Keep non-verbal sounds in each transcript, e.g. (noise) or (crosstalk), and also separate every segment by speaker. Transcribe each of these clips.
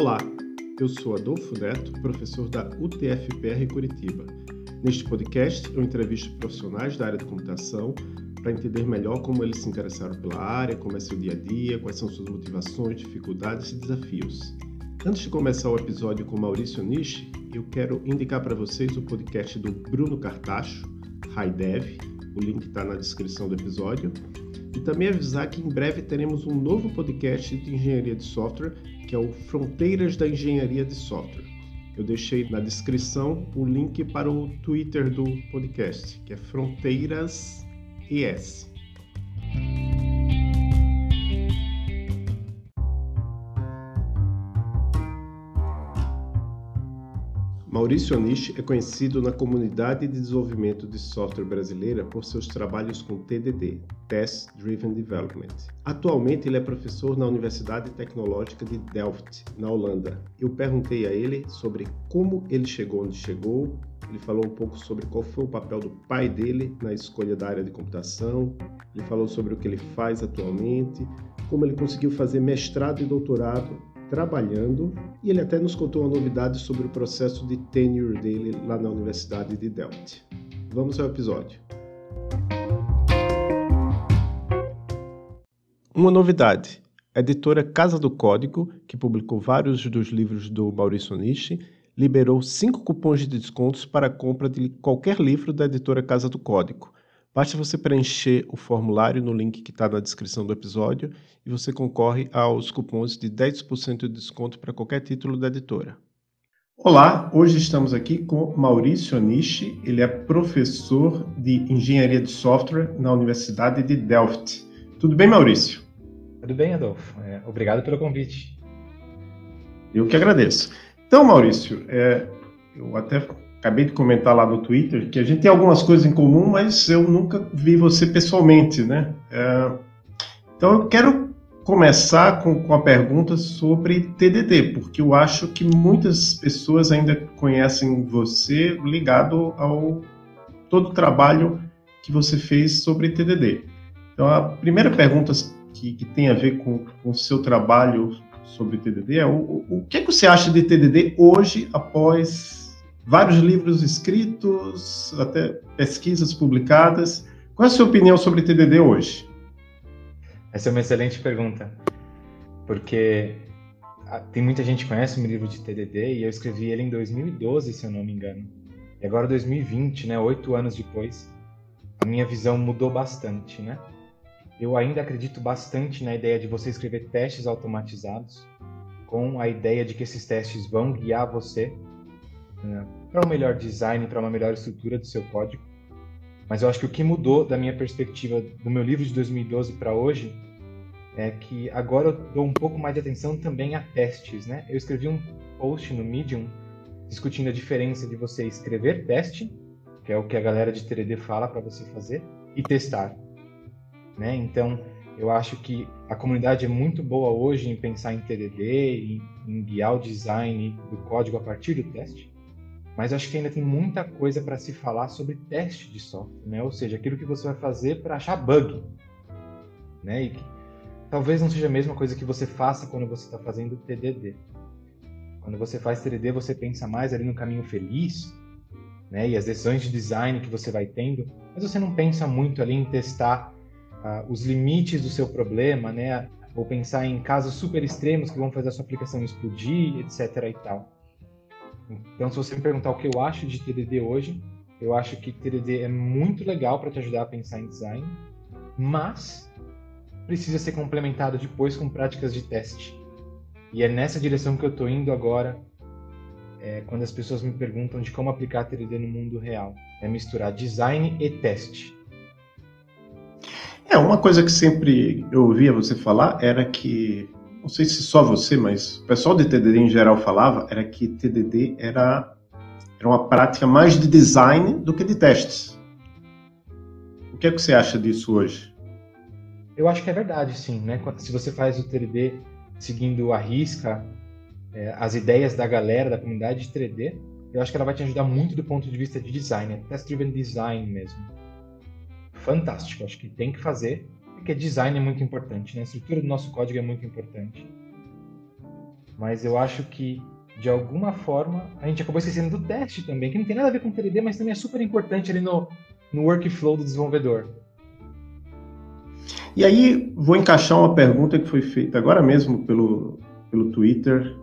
Speaker 1: Olá, eu sou Adolfo Neto, professor da UTFPR Curitiba. Neste podcast, eu entrevisto profissionais da área de computação para entender melhor como eles se interessaram pela área, como é seu dia a dia, quais são suas motivações, dificuldades e desafios. Antes de começar o episódio com Maurício Nishi, eu quero indicar para vocês o podcast do Bruno Cartacho, High Dev. O link está na descrição do episódio. E também avisar que em breve teremos um novo podcast de engenharia de software, que é o Fronteiras da Engenharia de Software. Eu deixei na descrição o link para o Twitter do podcast, que é Fronteiras ES. Maurício Anish é conhecido na comunidade de desenvolvimento de software brasileira por seus trabalhos com TDD, Test Driven Development. Atualmente ele é professor na Universidade Tecnológica de Delft, na Holanda. Eu perguntei a ele sobre como ele chegou onde chegou, ele falou um pouco sobre qual foi o papel do pai dele na escolha da área de computação, ele falou sobre o que ele faz atualmente, como ele conseguiu fazer mestrado e doutorado trabalhando e ele até nos contou uma novidade sobre o processo de tenure dele lá na Universidade de Delft. Vamos ao episódio. Uma novidade. A editora Casa do Código, que publicou vários dos livros do Maurício Nishi, liberou cinco cupons de descontos para a compra de qualquer livro da editora Casa do Código. Basta você preencher o formulário no link que está na descrição do episódio e você concorre aos cupons de 10% de desconto para qualquer título da editora. Olá, hoje estamos aqui com Maurício Nishi. Ele é professor de engenharia de software na Universidade de Delft. Tudo bem, Maurício?
Speaker 2: Tudo bem, Adolfo. É, obrigado pelo convite.
Speaker 1: Eu que agradeço. Então, Maurício, é, eu até acabei de comentar lá no Twitter que a gente tem algumas coisas em comum, mas eu nunca vi você pessoalmente, né? É, então eu quero começar com, com a pergunta sobre TDD, porque eu acho que muitas pessoas ainda conhecem você ligado ao todo o trabalho que você fez sobre TDD. Então a primeira pergunta que, que tem a ver com o seu trabalho sobre TDD é o, o, que, é que você acha de TDD hoje após vários livros escritos, até pesquisas publicadas. Qual é a sua opinião sobre TDD hoje?
Speaker 2: Essa é uma excelente pergunta, porque ah, tem muita gente que conhece meu livro de TDD e eu escrevi ele em 2012, se eu não me engano. E agora 2020, né, oito anos depois, a minha visão mudou bastante, né? Eu ainda acredito bastante na ideia de você escrever testes automatizados, com a ideia de que esses testes vão guiar você né, para um melhor design, para uma melhor estrutura do seu código. Mas eu acho que o que mudou da minha perspectiva do meu livro de 2012 para hoje é que agora eu dou um pouco mais de atenção também a testes, né? Eu escrevi um post no Medium discutindo a diferença de você escrever teste, que é o que a galera de 3D fala para você fazer, e testar, né? Então, eu acho que a comunidade é muito boa hoje em pensar em TDD, em, em guiar o design do código a partir do teste mas acho que ainda tem muita coisa para se falar sobre teste de software, né? Ou seja, aquilo que você vai fazer para achar bug, né? E talvez não seja a mesma coisa que você faça quando você está fazendo TDD. Quando você faz TDD, você pensa mais ali no caminho feliz, né? E as decisões de design que você vai tendo, mas você não pensa muito ali em testar uh, os limites do seu problema, né? Ou pensar em casos super extremos que vão fazer a sua aplicação explodir, etc. e tal. Então, se você me perguntar o que eu acho de TDD hoje, eu acho que TDD é muito legal para te ajudar a pensar em design, mas precisa ser complementado depois com práticas de teste. E é nessa direção que eu estou indo agora, é, quando as pessoas me perguntam de como aplicar TDD no mundo real. É misturar design e teste.
Speaker 1: É, uma coisa que sempre eu ouvia você falar era que não sei se só você, mas o pessoal de TDD em geral falava, era que TDD era, era uma prática mais de design do que de testes. O que é que você acha disso hoje?
Speaker 2: Eu acho que é verdade, sim. Né? Se você faz o TDD seguindo a risca, é, as ideias da galera, da comunidade de 3D, eu acho que ela vai te ajudar muito do ponto de vista de design, né? test-driven design mesmo. Fantástico, acho que tem que fazer porque design é muito importante, né? A estrutura do nosso código é muito importante. Mas eu acho que, de alguma forma, a gente acabou esquecendo do teste também, que não tem nada a ver com 3D, mas também é super importante ali no, no workflow do desenvolvedor.
Speaker 1: E aí, vou encaixar uma pergunta que foi feita agora mesmo pelo, pelo Twitter,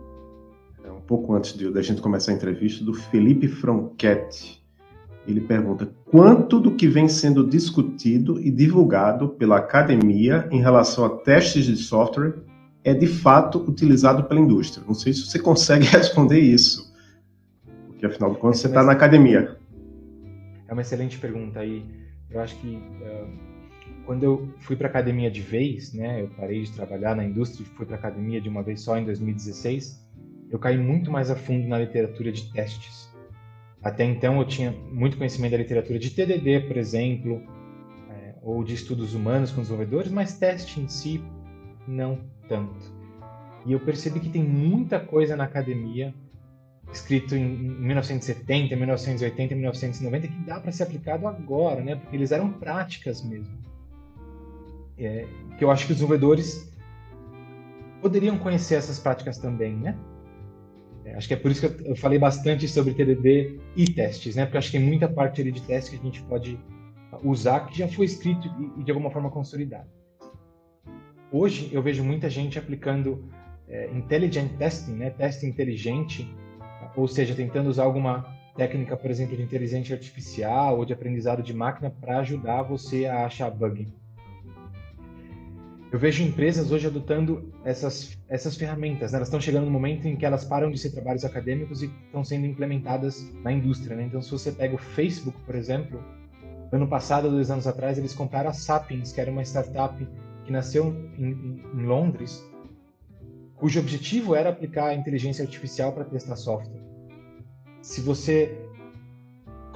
Speaker 1: é, um pouco antes da gente começar a entrevista, do Felipe Franchetti. Ele pergunta: quanto do que vem sendo discutido e divulgado pela academia em relação a testes de software é de fato utilizado pela indústria? Não sei se você consegue (laughs) responder isso, porque afinal de contas você está na academia.
Speaker 2: É uma excelente pergunta aí. Eu acho que uh, quando eu fui para academia de vez, né, eu parei de trabalhar na indústria e fui para academia de uma vez só em 2016, eu caí muito mais a fundo na literatura de testes. Até então eu tinha muito conhecimento da literatura de TDD, por exemplo, é, ou de estudos humanos com desenvolvedores, mas teste em si não tanto. E eu percebi que tem muita coisa na academia escrito em 1970, 1980, 1990 que dá para ser aplicado agora, né? Porque eles eram práticas mesmo. É, que eu acho que os desenvolvedores poderiam conhecer essas práticas também, né? É, acho que é por isso que eu falei bastante sobre TDD e testes, né? Porque acho que tem muita parte ali de testes que a gente pode usar que já foi escrito e, de alguma forma consolidado. Hoje eu vejo muita gente aplicando é, intelligent testing, né? Teste inteligente, ou seja, tentando usar alguma técnica, por exemplo, de inteligência artificial ou de aprendizado de máquina para ajudar você a achar bug. Eu vejo empresas hoje adotando essas, essas ferramentas. Né? Elas estão chegando no momento em que elas param de ser trabalhos acadêmicos e estão sendo implementadas na indústria. Né? Então, se você pega o Facebook, por exemplo, ano passado, dois anos atrás, eles compraram a Sapiens, que era uma startup que nasceu em, em Londres, cujo objetivo era aplicar a inteligência artificial para testar software. Se você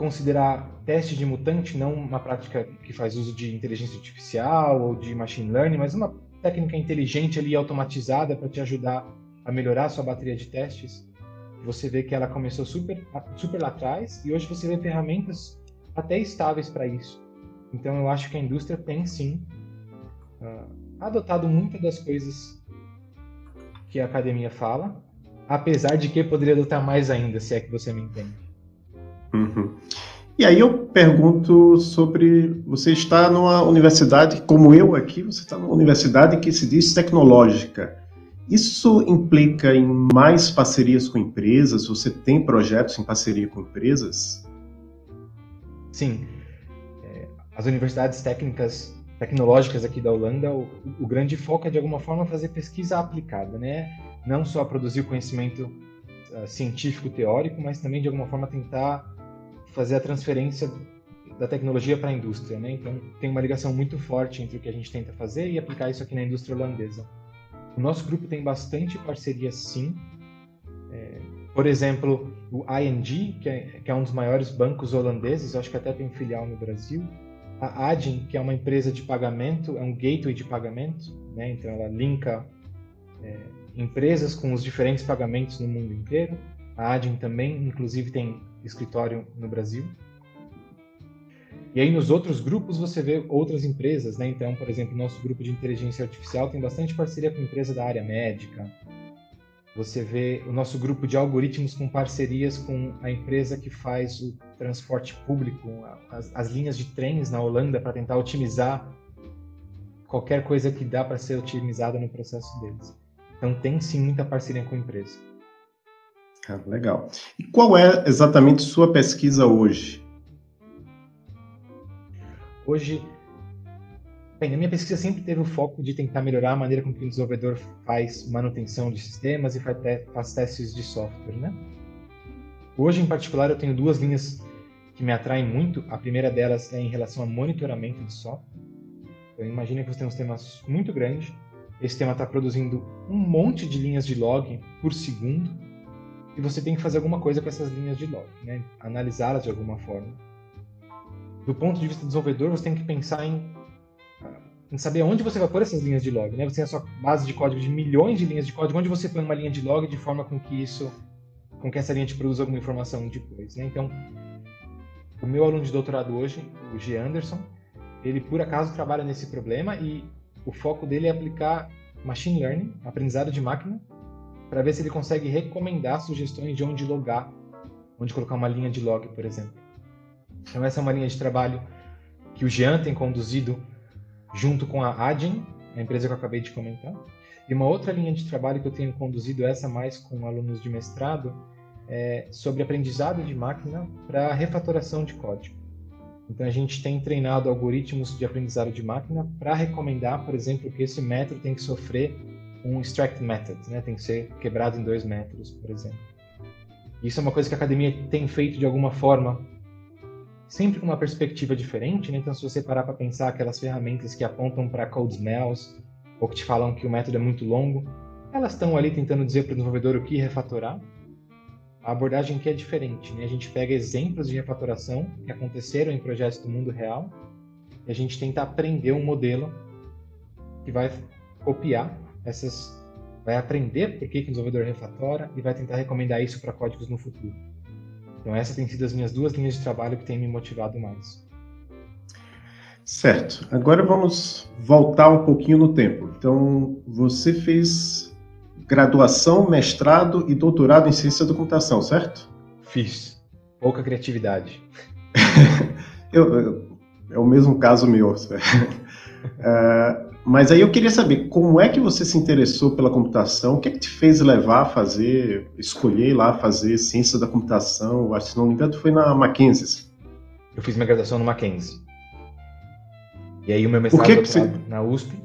Speaker 2: considerar teste de mutante não uma prática que faz uso de inteligência artificial ou de machine learning, mas uma técnica inteligente ali automatizada para te ajudar a melhorar a sua bateria de testes. Você vê que ela começou super super lá atrás e hoje você vê ferramentas até estáveis para isso. Então eu acho que a indústria tem sim uh, adotado muitas das coisas que a academia fala, apesar de que poderia adotar mais ainda, se é que você me entende.
Speaker 1: Uhum. E aí eu pergunto sobre você está numa universidade como eu aqui, você está numa universidade que se diz tecnológica. Isso implica em mais parcerias com empresas? Você tem projetos em parceria com empresas?
Speaker 2: Sim. É, as universidades técnicas tecnológicas aqui da Holanda, o, o, grande foco é de alguma forma fazer pesquisa aplicada, né? Não só produzir conhecimento uh, científico teórico, mas também de alguma forma tentar fazer a transferência da tecnologia para a indústria, né? Então tem uma ligação muito forte entre o que a gente tenta fazer e aplicar isso aqui na indústria holandesa. O nosso grupo tem bastante parceria, sim. É, por exemplo, o ING, que é, que é, um dos maiores bancos holandeses, acho que até tem filial no Brasil. A Adyen, que é uma empresa de pagamento, é um gateway de pagamento, né? Então ela linka é, empresas com os diferentes pagamentos no mundo inteiro. A Adyen também, inclusive, tem escritório no Brasil. E aí nos outros grupos você vê outras empresas, né? Então, por exemplo, nosso grupo de inteligência artificial tem bastante parceria com empresa da área médica. Você vê o nosso grupo de algoritmos com parcerias com a empresa que faz o transporte público, as, as linhas de trens na Holanda para tentar otimizar qualquer coisa que dá para ser otimizada no processo deles. Então tem sim muita parceria com a empresa.
Speaker 1: Legal. E qual é exatamente sua pesquisa hoje?
Speaker 2: Hoje, bem, a minha pesquisa sempre teve o foco de tentar melhorar a maneira com que o desenvolvedor faz manutenção de sistemas e faz testes de software, né? Hoje, em particular, eu tenho duas linhas que me atraem muito. A primeira delas é em relação a monitoramento de software. Então, imagine que você tem um sistema muito grande. Esse sistema está produzindo um monte de linhas de log por segundo e você tem que fazer alguma coisa com essas linhas de log, né? analisá-las de alguma forma. Do ponto de vista do desenvolvedor, você tem que pensar em, em saber onde você vai pôr essas linhas de log. Né? Você tem a sua base de código de milhões de linhas de código, onde você põe uma linha de log de forma com que isso, com que essa linha te produza alguma informação depois. Né? Então, o meu aluno de doutorado hoje, o G. Anderson, ele por acaso trabalha nesse problema e o foco dele é aplicar machine learning, aprendizado de máquina, para ver se ele consegue recomendar sugestões de onde logar, onde colocar uma linha de log, por exemplo. Então essa é uma linha de trabalho que o Jean tem conduzido junto com a Adyen, a empresa que eu acabei de comentar. E uma outra linha de trabalho que eu tenho conduzido, essa mais com alunos de mestrado, é sobre aprendizado de máquina para refatoração de código. Então a gente tem treinado algoritmos de aprendizado de máquina para recomendar, por exemplo, que esse método tem que sofrer um extract method, né? tem que ser quebrado em dois métodos, por exemplo. Isso é uma coisa que a academia tem feito de alguma forma, sempre com uma perspectiva diferente. Né? Então, se você parar para pensar aquelas ferramentas que apontam para code smells ou que te falam que o método é muito longo, elas estão ali tentando dizer para o desenvolvedor o que refatorar a abordagem aqui é diferente. Né? A gente pega exemplos de refatoração que aconteceram em projetos do mundo real e a gente tenta aprender um modelo que vai copiar essas, vai aprender por que, que o desenvolvedor refatora e vai tentar recomendar isso para códigos no futuro. Então essas têm sido as minhas duas linhas de trabalho que têm me motivado mais.
Speaker 1: Certo. Agora vamos voltar um pouquinho no tempo. Então você fez graduação, mestrado e doutorado em ciência da computação, certo?
Speaker 2: Fiz. Pouca criatividade. (laughs)
Speaker 1: eu, eu, é o mesmo caso meu. uh, (laughs) mas aí eu queria saber como é que você se interessou pela computação? O que é que te fez levar a fazer, escolher lá fazer ciência da computação? Acho que se não me engano foi na Mackenzie.
Speaker 2: Eu fiz minha graduação no Mackenzie. E aí o meu mestrado
Speaker 1: que que você...
Speaker 2: na USP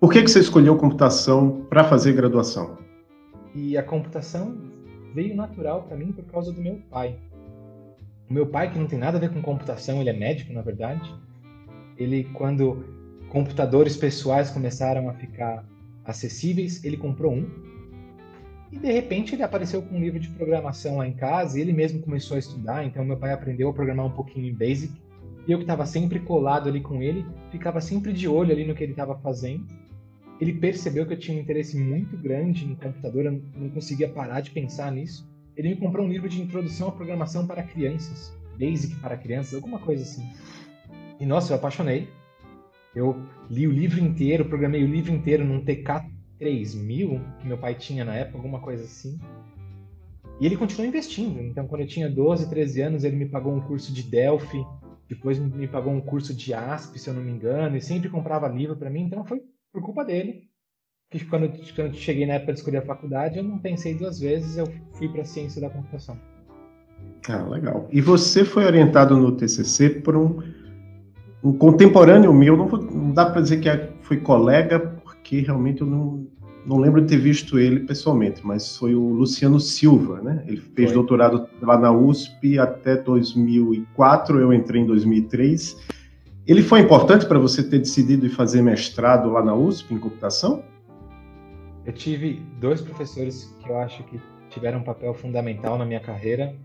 Speaker 1: por que, que você escolheu computação para fazer graduação?
Speaker 2: E a computação veio natural para mim por causa do meu pai. O meu pai, que não tem nada a ver com computação, ele é médico, na verdade. Ele, quando computadores pessoais começaram a ficar acessíveis, ele comprou um. E de repente ele apareceu com um livro de programação lá em casa e ele mesmo começou a estudar. Então meu pai aprendeu a programar um pouquinho em Basic. E eu que estava sempre colado ali com ele, ficava sempre de olho ali no que ele estava fazendo ele percebeu que eu tinha um interesse muito grande no computador, eu não conseguia parar de pensar nisso. Ele me comprou um livro de introdução à programação para crianças, Basic para crianças, alguma coisa assim. E nossa, eu apaixonei. Eu li o livro inteiro, programei o livro inteiro num TK 3000 que meu pai tinha na época, alguma coisa assim. E ele continuou investindo. Então, quando eu tinha 12, 13 anos, ele me pagou um curso de Delphi, depois me pagou um curso de ASP, se eu não me engano, e sempre comprava livro para mim. Então, foi por culpa dele. Que quando, quando eu cheguei na época de escolher a faculdade, eu não pensei duas vezes, eu fui para a ciência da computação.
Speaker 1: Ah, legal. E você foi orientado no TCC por um, um contemporâneo meu, não, não dá para dizer que é, foi colega, porque realmente eu não, não lembro de ter visto ele pessoalmente, mas foi o Luciano Silva, né? Ele fez foi. doutorado lá na USP até 2004, eu entrei em 2003 ele foi importante para você ter decidido ir fazer mestrado lá na USP em computação?
Speaker 2: Eu tive dois professores que eu acho que tiveram um papel fundamental na minha carreira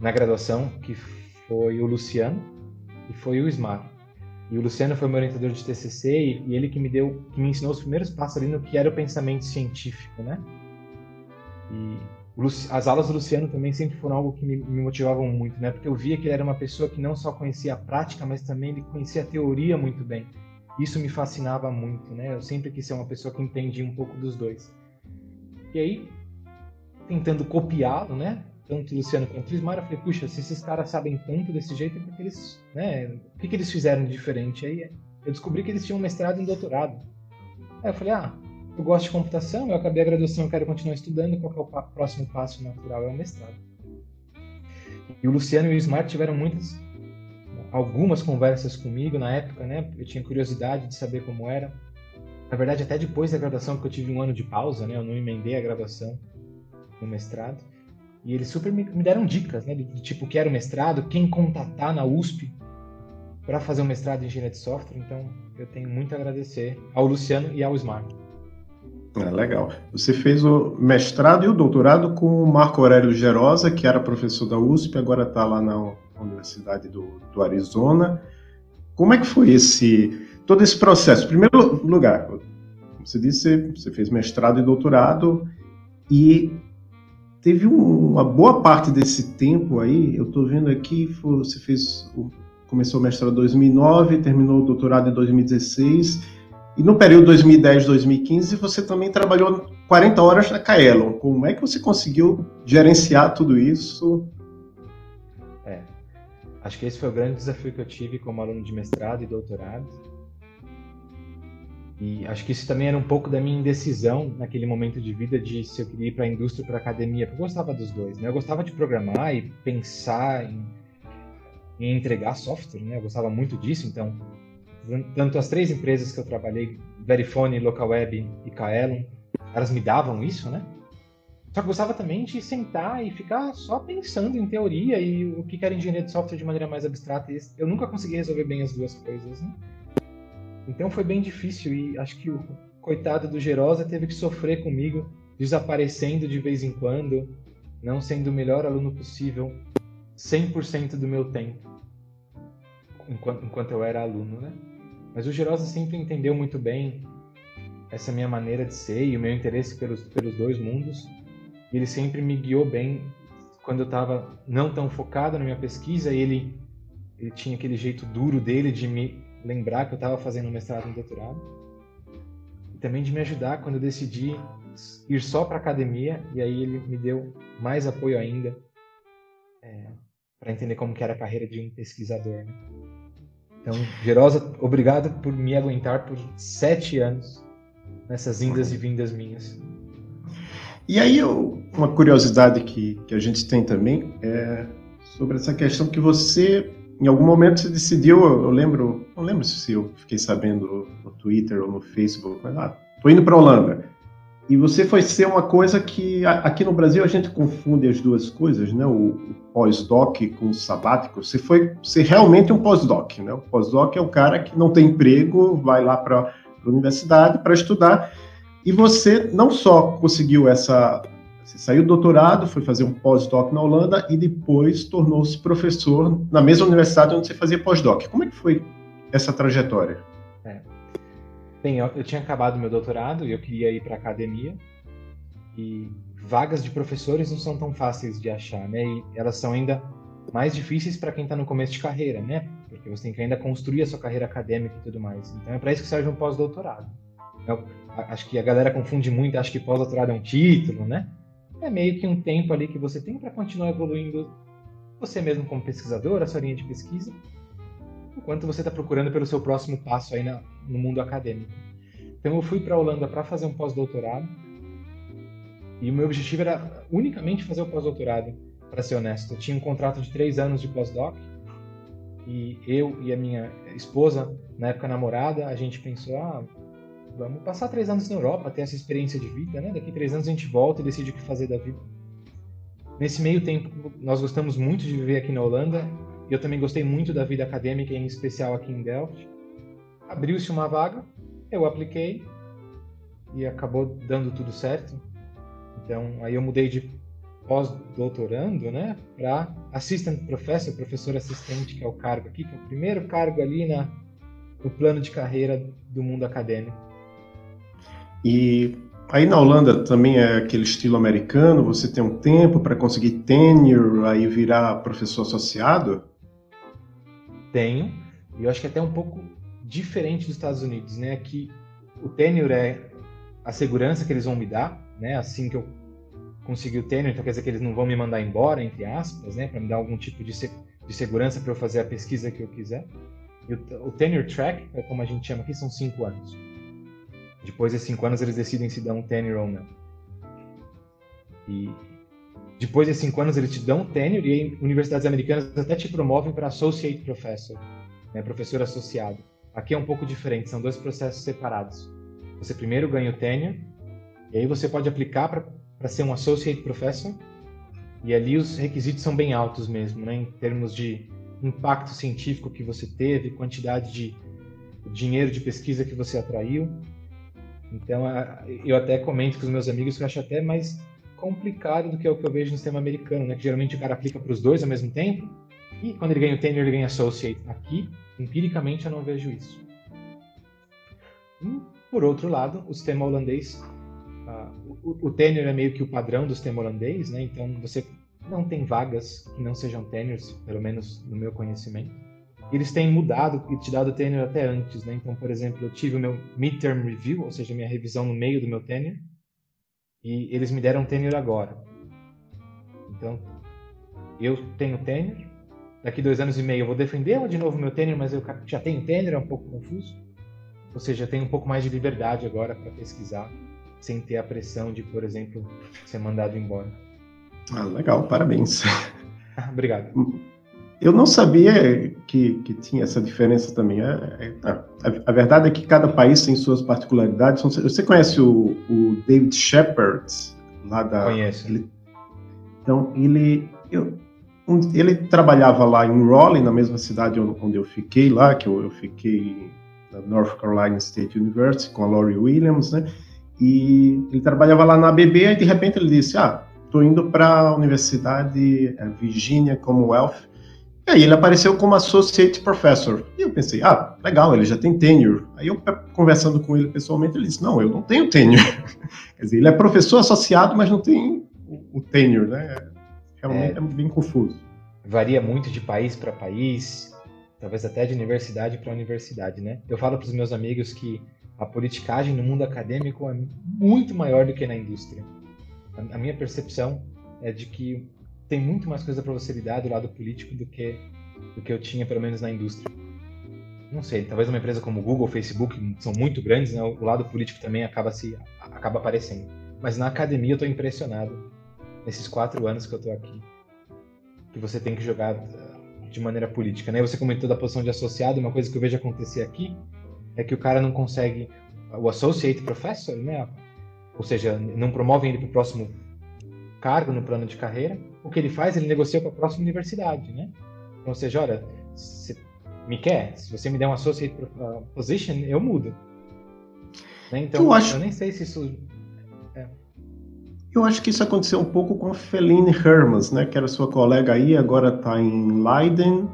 Speaker 2: na graduação, que foi o Luciano e foi o Ismar. E o Luciano foi meu orientador de TCC e ele que me deu, que me ensinou os primeiros passos ali no que era o pensamento científico, né? E as aulas do Luciano também sempre foram algo que me, me, motivavam muito, né? Porque eu via que ele era uma pessoa que não só conhecia a prática, mas também ele conhecia a teoria muito bem. Isso me fascinava muito, né? Eu sempre quis ser uma pessoa que entendia um pouco dos dois. E aí, tentando copiá-lo, né? Tanto o Luciano quanto o Ismar, eu falei, puxa, se esses caras sabem tanto desse jeito, é porque eles, né? O que, que eles fizeram de diferente? Aí eu descobri que eles tinham mestrado e doutorado. Aí eu falei, ah, eu gosto de computação, eu acabei a graduação, eu quero continuar estudando, qual é o próximo passo natural? É o mestrado. E o Luciano e o Smart tiveram muitas, algumas conversas comigo na época, né? Eu tinha curiosidade de saber como era. Na verdade, até depois da graduação, porque eu tive um ano de pausa, né? Eu não emendei a graduação no mestrado. E eles super me, me deram dicas, né? Do, tipo, que era o mestrado, quem contatar na USP para fazer um mestrado em engenharia de software. Então, eu tenho muito a agradecer ao Luciano e ao Smart.
Speaker 1: É, legal. Você fez o mestrado e o doutorado com o Marco Aurélio Gerosa, que era professor da USP, agora está lá na Universidade do, do, Arizona. Como é que foi esse todo esse processo? Em primeiro lugar, você disse você fez mestrado e doutorado e teve um, uma boa parte desse tempo aí. Eu estou vendo aqui, você fez começou o mestrado em 2009, terminou o doutorado em 2016 e no período 2010-2015 você também trabalhou 40 horas na Kaelon. Como é que você conseguiu gerenciar tudo isso?
Speaker 2: É, acho que esse foi o grande desafio que eu tive como aluno de mestrado e doutorado. E acho que isso também era um pouco da minha indecisão naquele momento de vida de se eu queria ir para a indústria ou para a academia, porque eu gostava dos dois, né? Eu gostava de programar e pensar em, em entregar software, né? Eu gostava muito disso, então tanto as três empresas que eu trabalhei, Verifone, Localweb e Kaelon, elas me davam isso, né? Só que eu gostava também de sentar e ficar só pensando em teoria e o que era engenharia de software de maneira mais abstrata. Eu nunca consegui resolver bem as duas coisas, né? Então foi bem difícil e acho que o coitado do Gerosa teve que sofrer comigo, desaparecendo de vez em quando, não sendo o melhor aluno possível 100% do meu tempo, enquanto, enquanto eu era aluno, né? Mas o Gerosa sempre entendeu muito bem essa minha maneira de ser e o meu interesse pelos, pelos dois mundos. E ele sempre me guiou bem quando eu estava não tão focado na minha pesquisa. E ele, ele tinha aquele jeito duro dele de me lembrar que eu estava fazendo mestrado e doutorado. E também de me ajudar quando eu decidi ir só para academia. E aí ele me deu mais apoio ainda é, para entender como que era a carreira de um pesquisador. Né? Então, Gerosa, obrigado por me aguentar por sete anos nessas indas e vindas minhas.
Speaker 1: E aí, eu, uma curiosidade que, que a gente tem também é sobre essa questão que você, em algum momento, você decidiu. Eu lembro, não lembro se eu fiquei sabendo no Twitter ou no Facebook, mas ah, tô indo para Holanda. E você foi ser uma coisa que aqui no Brasil a gente confunde as duas coisas, né? O, o pós-doc com o sabático. Você foi ser realmente um pós-doc, né? O pós-doc é o cara que não tem emprego, vai lá para a universidade para estudar. E você não só conseguiu essa. Você saiu do doutorado, foi fazer um pós-doc na Holanda e depois tornou-se professor na mesma universidade onde você fazia pós-doc. Como é que foi essa trajetória? É.
Speaker 2: Bem, eu, eu tinha acabado meu doutorado e eu queria ir para academia. E vagas de professores não são tão fáceis de achar, né? E elas são ainda mais difíceis para quem está no começo de carreira, né? Porque você tem que ainda construir a sua carreira acadêmica e tudo mais. Então é para isso que serve um pós-doutorado. Eu, acho que a galera confunde muito, acha que pós-doutorado é um título, né? É meio que um tempo ali que você tem para continuar evoluindo você mesmo como pesquisador, a sua linha de pesquisa, enquanto você está procurando pelo seu próximo passo aí na, no mundo acadêmico. Então eu fui para a Holanda para fazer um pós-doutorado e o meu objetivo era unicamente fazer o pós-doutorado, para ser honesto. Eu tinha um contrato de três anos de pós-doc e eu e a minha esposa, na época namorada, a gente pensou, ah, vamos passar três anos na Europa, ter essa experiência de vida, né? Daqui três anos a gente volta e decide o que fazer da vida. Nesse meio tempo, nós gostamos muito de viver aqui na Holanda eu também gostei muito da vida acadêmica, em especial aqui em Delft. Abriu-se uma vaga, eu apliquei e acabou dando tudo certo. Então, aí eu mudei de pós-doutorando, né, para assistant professor, professor assistente, que é o cargo aqui, que é o primeiro cargo ali na, no plano de carreira do mundo acadêmico.
Speaker 1: E aí na Holanda também é aquele estilo americano, você tem um tempo para conseguir tenure, aí virar professor associado?
Speaker 2: Tenho, e eu acho que é até um pouco diferente dos Estados Unidos, né? Que o tenure é a segurança que eles vão me dar, né? Assim que eu conseguir o tenure, então quer dizer que eles não vão me mandar embora, entre aspas, né? Para me dar algum tipo de, se de segurança para eu fazer a pesquisa que eu quiser. E o, o tenure track, é como a gente chama aqui, são cinco anos. Depois de cinco anos eles decidem se dão um tenure ou não. E depois de cinco anos, eles te dão tenure e universidades americanas até te promovem para associate professor, né, professor associado. Aqui é um pouco diferente, são dois processos separados. Você primeiro ganha o tenure, e aí você pode aplicar para ser um associate professor, e ali os requisitos são bem altos mesmo, né, em termos de impacto científico que você teve, quantidade de dinheiro de pesquisa que você atraiu. Então, eu até comento com os meus amigos que eu acho até mais complicado do que é o que eu vejo no sistema americano, né? Que geralmente o cara aplica para os dois ao mesmo tempo e quando ele ganha o tenure ele ganha associate. Aqui, empiricamente, eu não vejo isso. Por outro lado, o sistema holandês, uh, o, o tenure é meio que o padrão do sistema holandês, né? Então você não tem vagas que não sejam tenures, pelo menos no meu conhecimento. Eles têm mudado e te dado tenure até antes, né? Então, por exemplo, eu tive o meu midterm review, ou seja, minha revisão no meio do meu tenure, e eles me deram tenure agora. Então, eu tenho tenure, daqui dois anos e meio eu vou defender de novo meu tenure, mas eu já tenho tenure, é um pouco confuso. Ou seja, eu tenho um pouco mais de liberdade agora para pesquisar, sem ter a pressão de, por exemplo, ser mandado embora.
Speaker 1: Ah, legal, parabéns. (laughs)
Speaker 2: Obrigado.
Speaker 1: Eu não sabia que, que tinha essa diferença também. É, é, a, a, verdade é que cada país tem suas particularidades. Você conhece o, o David Shepard, lá da.
Speaker 2: Conheço.
Speaker 1: Ele, então, ele. Eu, ele trabalhava lá em Raleigh, na mesma cidade onde eu fiquei lá, que eu, eu fiquei na North Carolina State University com a Laurie Williams, né? E ele trabalhava lá na ABB e de repente ele disse: Ah, estou indo para a Universidade é, Virginia Commonwealth e aí ele apareceu como Associate Professor. E eu pensei, ah, legal, ele já tem tenure. Aí eu, conversando com ele pessoalmente, ele disse, não, eu não tenho tenure. (laughs) Quer dizer, ele é professor associado, mas não tem o, tenure, né? Realmente é, é bem confuso.
Speaker 2: Varia muito de país para país, talvez até de universidade para universidade, né? Eu falo para os meus amigos que a politicagem no mundo acadêmico é muito maior do que na indústria. A minha percepção é de que tem muito mais coisa para você lidar do lado político do que do que eu tinha pelo menos na indústria. Não sei, talvez uma empresa como Google, Facebook são muito grandes, né? o lado político também acaba se acaba aparecendo. Mas na academia eu estou impressionado nesses quatro anos que eu estou aqui, que você tem que jogar uh, de maneira política, né? Você comentou da posição de associado, uma coisa que eu vejo acontecer aqui é que o cara não consegue o associate professor, né? Ou seja, não promovem ele para o próximo cargo no plano de carreira, o que ele faz, ele negocia com a próxima universidade, né? Então, ou seja, olha, se me quer, se você me der um associate position, eu mudo. Né? Então, eu, acho... eu nem sei se isso
Speaker 1: é. eu acho que isso aconteceu um pouco com a Feline Hermans, né, que era sua colega aí, agora está em Leiden.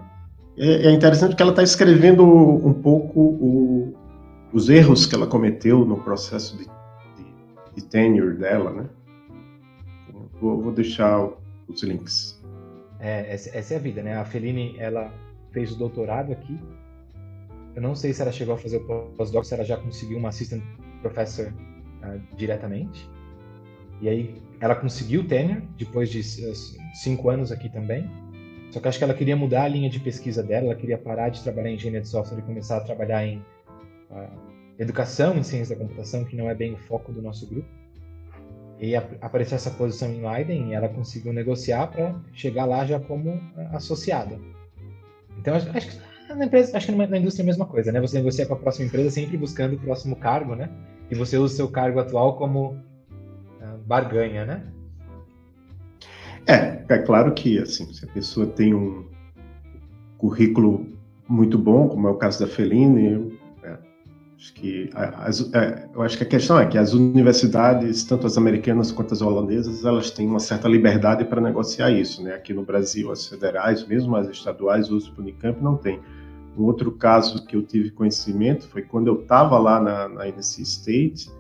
Speaker 1: É, é, interessante que ela está escrevendo um pouco o, os erros que ela cometeu no processo de, de, de tenure dela, né? Vou, vou deixar os links.
Speaker 2: É, essa, essa, é a vida, né? A Feline, ela fez o doutorado aqui. Eu não sei se ela chegou a fazer o pós-doc, se ela já conseguiu uma assistant professor uh, diretamente. E aí ela conseguiu o tenure depois de cinco anos aqui também. Só que acho que ela queria mudar a linha de pesquisa dela, ela queria parar de trabalhar em engenharia de software e começar a trabalhar em uh, educação em ciência da computação, que não é bem o foco do nosso grupo. E apareceu essa posição em Leiden e ela conseguiu negociar para chegar lá já como associada. Então, acho, que na empresa, acho que na indústria é a mesma coisa, né? Você negocia com a próxima empresa sempre buscando o próximo cargo, né? E você usa o seu cargo atual como uh, barganha, né?
Speaker 1: É, é claro que, assim, se a pessoa tem um currículo muito bom, como é o caso da Feline, Acho que as, é, eu acho que a questão é que as universidades, tanto as americanas quanto as holandesas, elas têm uma certa liberdade para negociar isso, né? Aqui no Brasil, as federais, mesmo as estaduais, o Unicamp não tem. Um outro caso que eu tive conhecimento foi quando eu estava lá na, na NC State,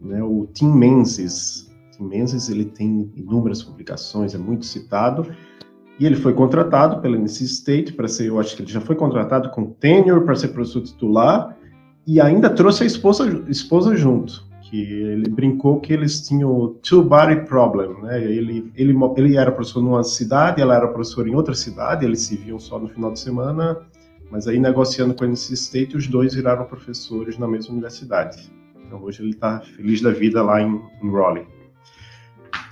Speaker 1: né? O Tim Menzies, Tim Menzies, ele tem inúmeras publicações, é muito citado. E ele foi contratado pela NC State para ser, eu acho que ele já foi contratado com tenure para ser professor titular e ainda trouxe a esposa, esposa junto, que ele brincou que eles tinham two body problem, né? Ele, ele, ele era professor numa cidade, ela era professora em outra cidade, eles se viam só no final de semana, mas aí negociando com a NC State, os dois viraram professores na mesma universidade. Então hoje ele está feliz da vida lá em, em Raleigh.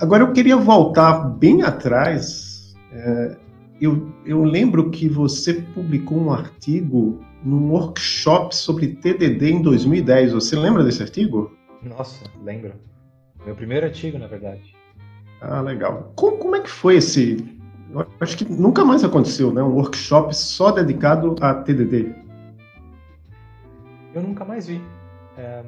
Speaker 1: Agora eu queria voltar bem atrás. É, eu, eu lembro que você publicou um artigo num workshop sobre TDD em 2010. Você lembra desse artigo?
Speaker 2: Nossa, lembro. Meu primeiro artigo, na verdade.
Speaker 1: Ah, legal. Como, como é que foi esse? Eu acho que nunca mais aconteceu, né? Um workshop só dedicado a TDD.
Speaker 2: Eu nunca mais vi. É...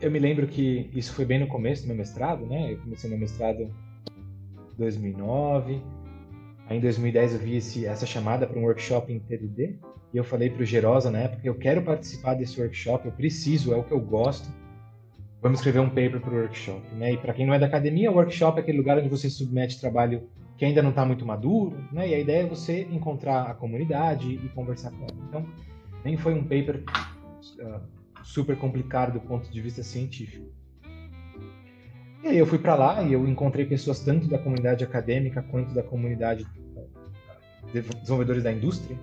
Speaker 2: Eu me lembro que isso foi bem no começo do meu mestrado, né? Eu comecei meu mestrado em 2009. Aí em 2010 eu vi esse, essa chamada para um workshop em TDD. E eu falei para o Gerosa na época, eu quero participar desse workshop, eu preciso, é o que eu gosto. Vamos escrever um paper para o workshop. Né? E para quem não é da academia, o workshop é aquele lugar onde você submete trabalho que ainda não está muito maduro, né? E a ideia é você encontrar a comunidade e conversar com ela. Então, nem foi um paper uh, super complicado do ponto de vista científico. E aí eu fui para lá e eu encontrei pessoas tanto da comunidade acadêmica quanto da comunidade de desenvolvedores da indústria.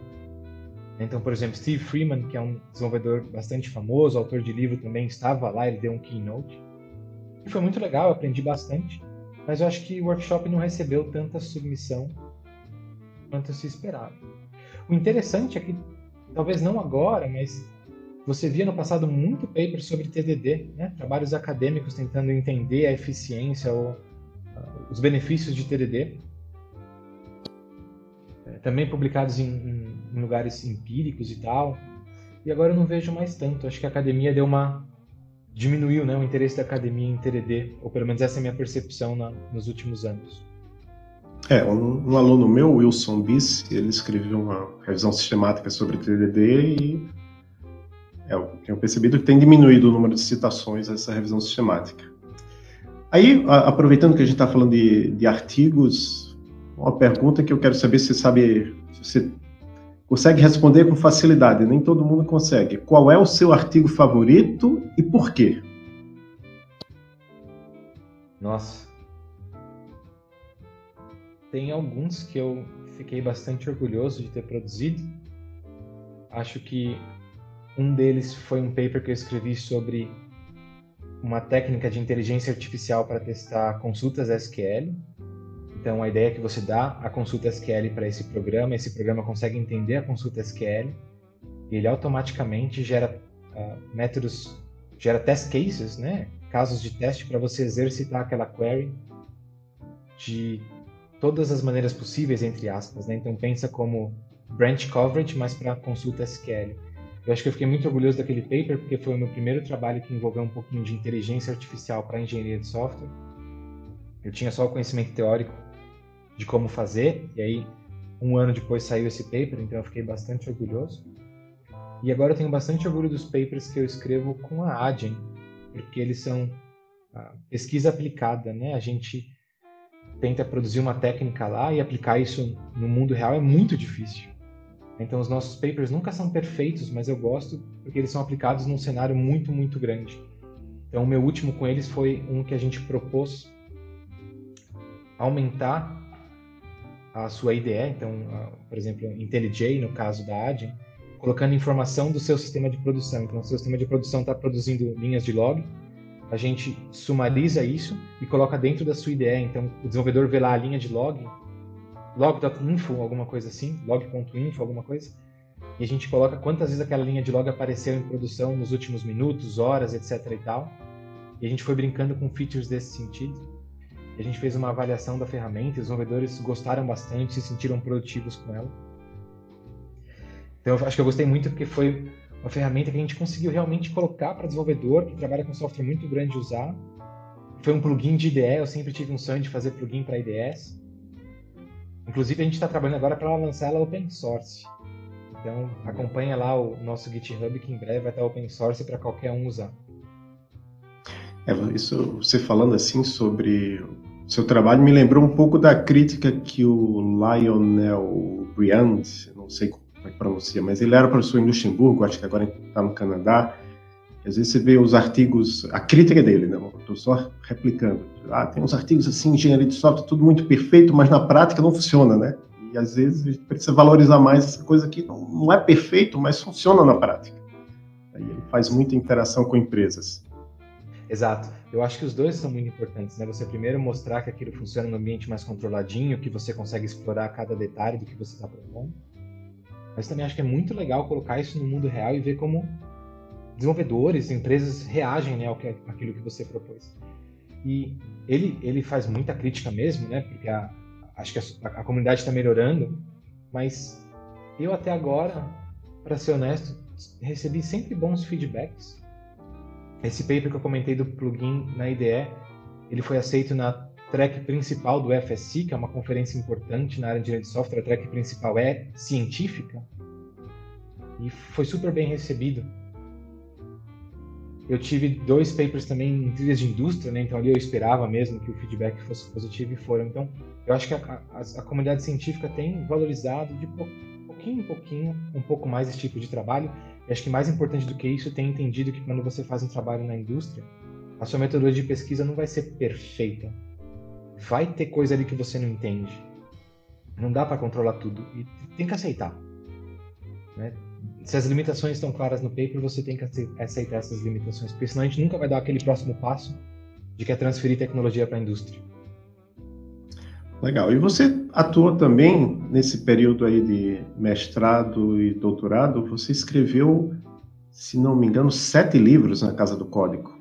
Speaker 2: Então, por exemplo, Steve Freeman, que é um desenvolvedor bastante famoso, autor de livro também, estava lá, ele deu um keynote. E foi muito legal, eu aprendi bastante. Mas eu acho que o workshop não recebeu tanta submissão quanto se esperava. O interessante é que, talvez não agora, mas você via no passado muito paper sobre TDD, né? trabalhos acadêmicos tentando entender a eficiência ou uh, os benefícios de TDD, é, também publicados em, em, em, lugares empíricos e tal. E agora eu não vejo mais tanto. Acho que a academia deu uma diminuiu, né, o interesse da academia em TDD, ou pelo menos essa é a minha percepção na, nos últimos anos.
Speaker 1: É, um, um aluno meu, Wilson Biss, ele escreveu uma revisão sistemática sobre TDD e é, eu tenho percebido que tem diminuído o número de citações a essa revisão sistemática. Aí, a, aproveitando que a gente está falando de, de, artigos, uma pergunta que eu quero saber se você sabe, se você consegue responder com facilidade, nem todo mundo consegue. Qual é o seu artigo favorito e por quê?
Speaker 2: Nossa. Tem alguns que eu fiquei bastante orgulhoso de ter produzido. Acho que um deles foi um paper que eu escrevi sobre uma técnica de inteligência artificial para testar consultas SQL. Então, a ideia é que você dá a consulta SQL para esse programa, esse programa consegue entender a consulta SQL e ele automaticamente gera uh, métodos, gera test cases, né? casos de teste para você exercitar aquela query de todas as maneiras possíveis, entre aspas. Né? Então, pensa como branch coverage, mas para consulta SQL. Eu acho que eu fiquei muito orgulhoso daquele paper, porque foi o meu primeiro trabalho que envolveu um pouquinho de inteligência artificial para engenharia de software. Eu tinha só o conhecimento teórico de como fazer, e aí um ano depois saiu esse paper, então eu fiquei bastante orgulhoso. E agora eu tenho bastante orgulho dos papers que eu escrevo com a Adyen, porque eles são pesquisa aplicada, né? A gente tenta produzir uma técnica lá e aplicar isso no mundo real é muito difícil. Então os nossos papers nunca são perfeitos, mas eu gosto porque eles são aplicados num cenário muito, muito grande. Então o meu último com eles foi um que a gente propôs aumentar a sua IDE, então, por exemplo, IntelliJ, no caso da Adyen, colocando informação do seu sistema de produção. Então, o seu sistema de produção está produzindo linhas de log, a gente sumariza isso e coloca dentro da sua IDE. Então, o desenvolvedor vê lá a linha de log log.info, alguma coisa assim, log.info, alguma coisa, e a gente coloca quantas vezes aquela linha de log apareceu em produção nos últimos minutos, horas, etc e tal. E a gente foi brincando com features desse sentido. A gente fez uma avaliação da ferramenta, os desenvolvedores gostaram bastante, se sentiram produtivos com ela. Então, eu acho que eu gostei muito porque foi uma ferramenta que a gente conseguiu realmente colocar para desenvolvedor que trabalha com software muito grande usar. Foi um plugin de IDE, eu sempre tive um sonho de fazer plugin para IDS. Inclusive, a gente está trabalhando agora para lançar ela open source. Então, acompanha lá o nosso GitHub, que em breve vai estar open source para qualquer um usar.
Speaker 1: É, isso, você falando assim sobre seu trabalho, me lembrou um pouco da crítica que o Lionel Briand, não sei como é que pronuncia, mas ele era professor em Luxemburgo, acho que agora está no Canadá, às vezes você vê os artigos, a crítica dele, né? Estou só replicando. Ah, tem uns artigos assim, engenharia de software, tudo muito perfeito, mas na prática não funciona, né? E às vezes a gente precisa valorizar mais essa coisa que não é perfeito, mas funciona na prática. Aí ele faz muita interação com empresas.
Speaker 2: Exato. Eu acho que os dois são muito importantes, né? Você primeiro mostrar que aquilo funciona no ambiente mais controladinho, que você consegue explorar cada detalhe do que você está propondo. Mas também acho que é muito legal colocar isso no mundo real e ver como desenvolvedores, empresas reagem né, ao que, àquilo que você propôs. E ele, ele faz muita crítica mesmo, né? Porque a, acho que a, a comunidade está melhorando, mas eu até agora, para ser honesto, recebi sempre bons feedbacks. Esse paper que eu comentei do plugin na IDE, ele foi aceito na track principal do FSC, que é uma conferência importante na área de engenharia de software. A track principal é científica e foi super bem recebido. Eu tive dois papers também em trilhas de indústria, né? Então ali eu esperava mesmo que o feedback fosse positivo e foram. Então eu acho que a, a, a comunidade científica tem valorizado de pouquinho em pouquinho um pouco mais esse tipo de trabalho. E acho que mais importante do que isso, tem entendido que quando você faz um trabalho na indústria, a sua metodologia de pesquisa não vai ser perfeita. Vai ter coisa ali que você não entende. Não dá para controlar tudo e tem que aceitar. Né? Se as limitações estão claras no paper, você tem que aceitar essas limitações, porque senão a gente nunca vai dar aquele próximo passo de que é transferir tecnologia para a indústria.
Speaker 1: Legal. E você atua também nesse período aí de mestrado e doutorado, você escreveu, se não me engano, sete livros na Casa do Código.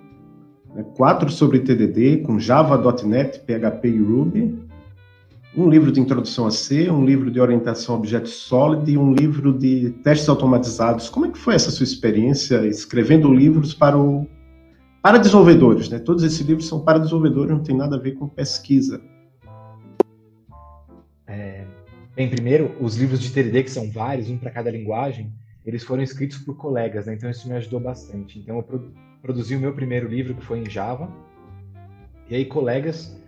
Speaker 1: Né? Quatro sobre TDD, com Java, .NET, PHP e Ruby. Um livro de introdução a C, um livro de orientação a objetos sólidos e um livro de testes automatizados. Como é que foi essa sua experiência escrevendo livros para o para desenvolvedores, né? Todos esses livros são para desenvolvedores, não tem nada a ver com pesquisa.
Speaker 2: É, bem, primeiro, os livros de TDD, que são vários, um para cada linguagem, eles foram escritos por colegas, né? então isso me ajudou bastante. Então eu pro, produzi o meu primeiro livro, que foi em Java, e aí colegas,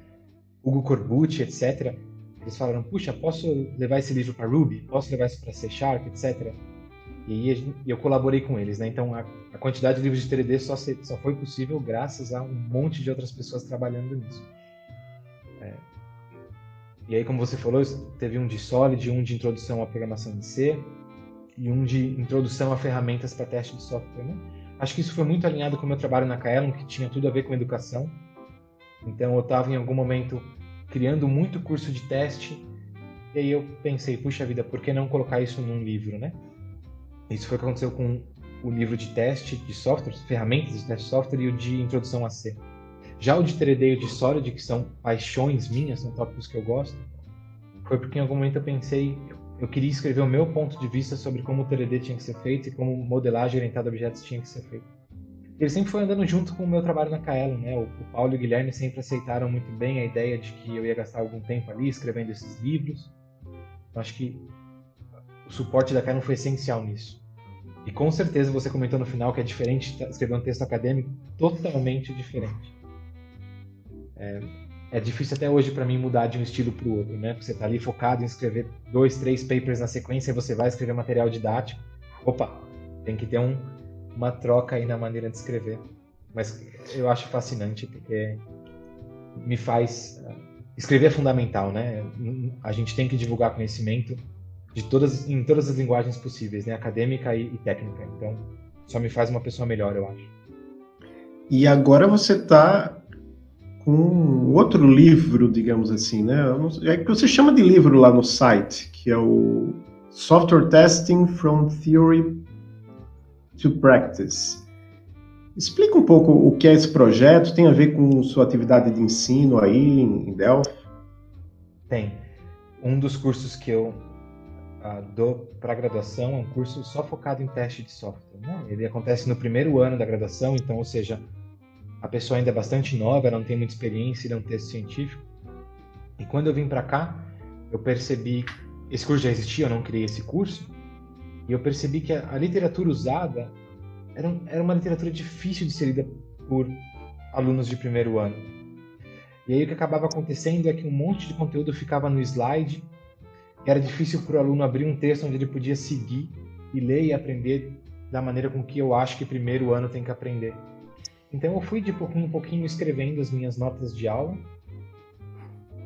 Speaker 2: Hugo Corbucci, etc., eles falaram, puxa, posso levar esse livro para Ruby? Posso levar isso para C Sharp, etc., e aí eu colaborei com eles, né? Então a, a quantidade de livros de TDD só, se, só foi possível graças a um monte de outras pessoas trabalhando nisso. É, e aí, como você falou, teve um de Solid, um de introdução à programação em C e um de introdução a ferramentas para teste de software. Né? Acho que isso foi muito alinhado com o meu trabalho na Kaelon, que tinha tudo a ver com educação. Então, eu estava em algum momento criando muito curso de teste e aí eu pensei, puxa vida, por que não colocar isso num livro, né? Isso foi o que aconteceu com o livro de teste de software, ferramentas de teste de software e o de introdução a C. Já o de 3D e o de Solid, que são paixões minhas, são tópicos que eu gosto, foi porque em algum momento eu pensei, eu queria escrever o meu ponto de vista sobre como o 3D tinha que ser feito e como modelagem orientada a objetos tinha que ser feito. Ele sempre foi andando junto com o meu trabalho na Kaelon, né? O, o Paulo e o Guilherme sempre aceitaram muito bem a ideia de que eu ia gastar algum tempo ali escrevendo esses livros. Eu acho que o suporte da Kaelon foi essencial nisso. E com certeza você comentou no final que é diferente escrever um texto acadêmico, totalmente diferente. É, é difícil até hoje para mim mudar de um estilo para o outro, né? Você está ali focado em escrever dois, três papers na sequência e você vai escrever material didático. Opa, tem que ter um, uma troca aí na maneira de escrever. Mas eu acho fascinante porque me faz escrever é fundamental, né? A gente tem que divulgar conhecimento de todas em todas as linguagens possíveis, né? Acadêmica e, e técnica. Então, só me faz uma pessoa melhor, eu acho.
Speaker 1: E agora você está com outro livro, digamos assim, né? É que você chama de livro lá no site, que é o Software Testing from Theory to Practice. Explica um pouco o que é esse projeto, tem a ver com sua atividade de ensino aí em Delphi?
Speaker 2: Tem. Um dos cursos que eu uh, dou para graduação é um curso só focado em teste de software. Né? Ele acontece no primeiro ano da graduação, então, ou seja, a pessoa ainda é bastante nova, ela não tem muita experiência em um texto científico. E quando eu vim para cá, eu percebi, esse curso já existia, eu não criei esse curso, e eu percebi que a, a literatura usada era, era uma literatura difícil de ser lida por alunos de primeiro ano. E aí o que acabava acontecendo é que um monte de conteúdo ficava no slide, era difícil para o aluno abrir um texto onde ele podia seguir e ler e aprender da maneira com que eu acho que primeiro ano tem que aprender. Então eu fui de pouquinho em pouquinho escrevendo as minhas notas de aula.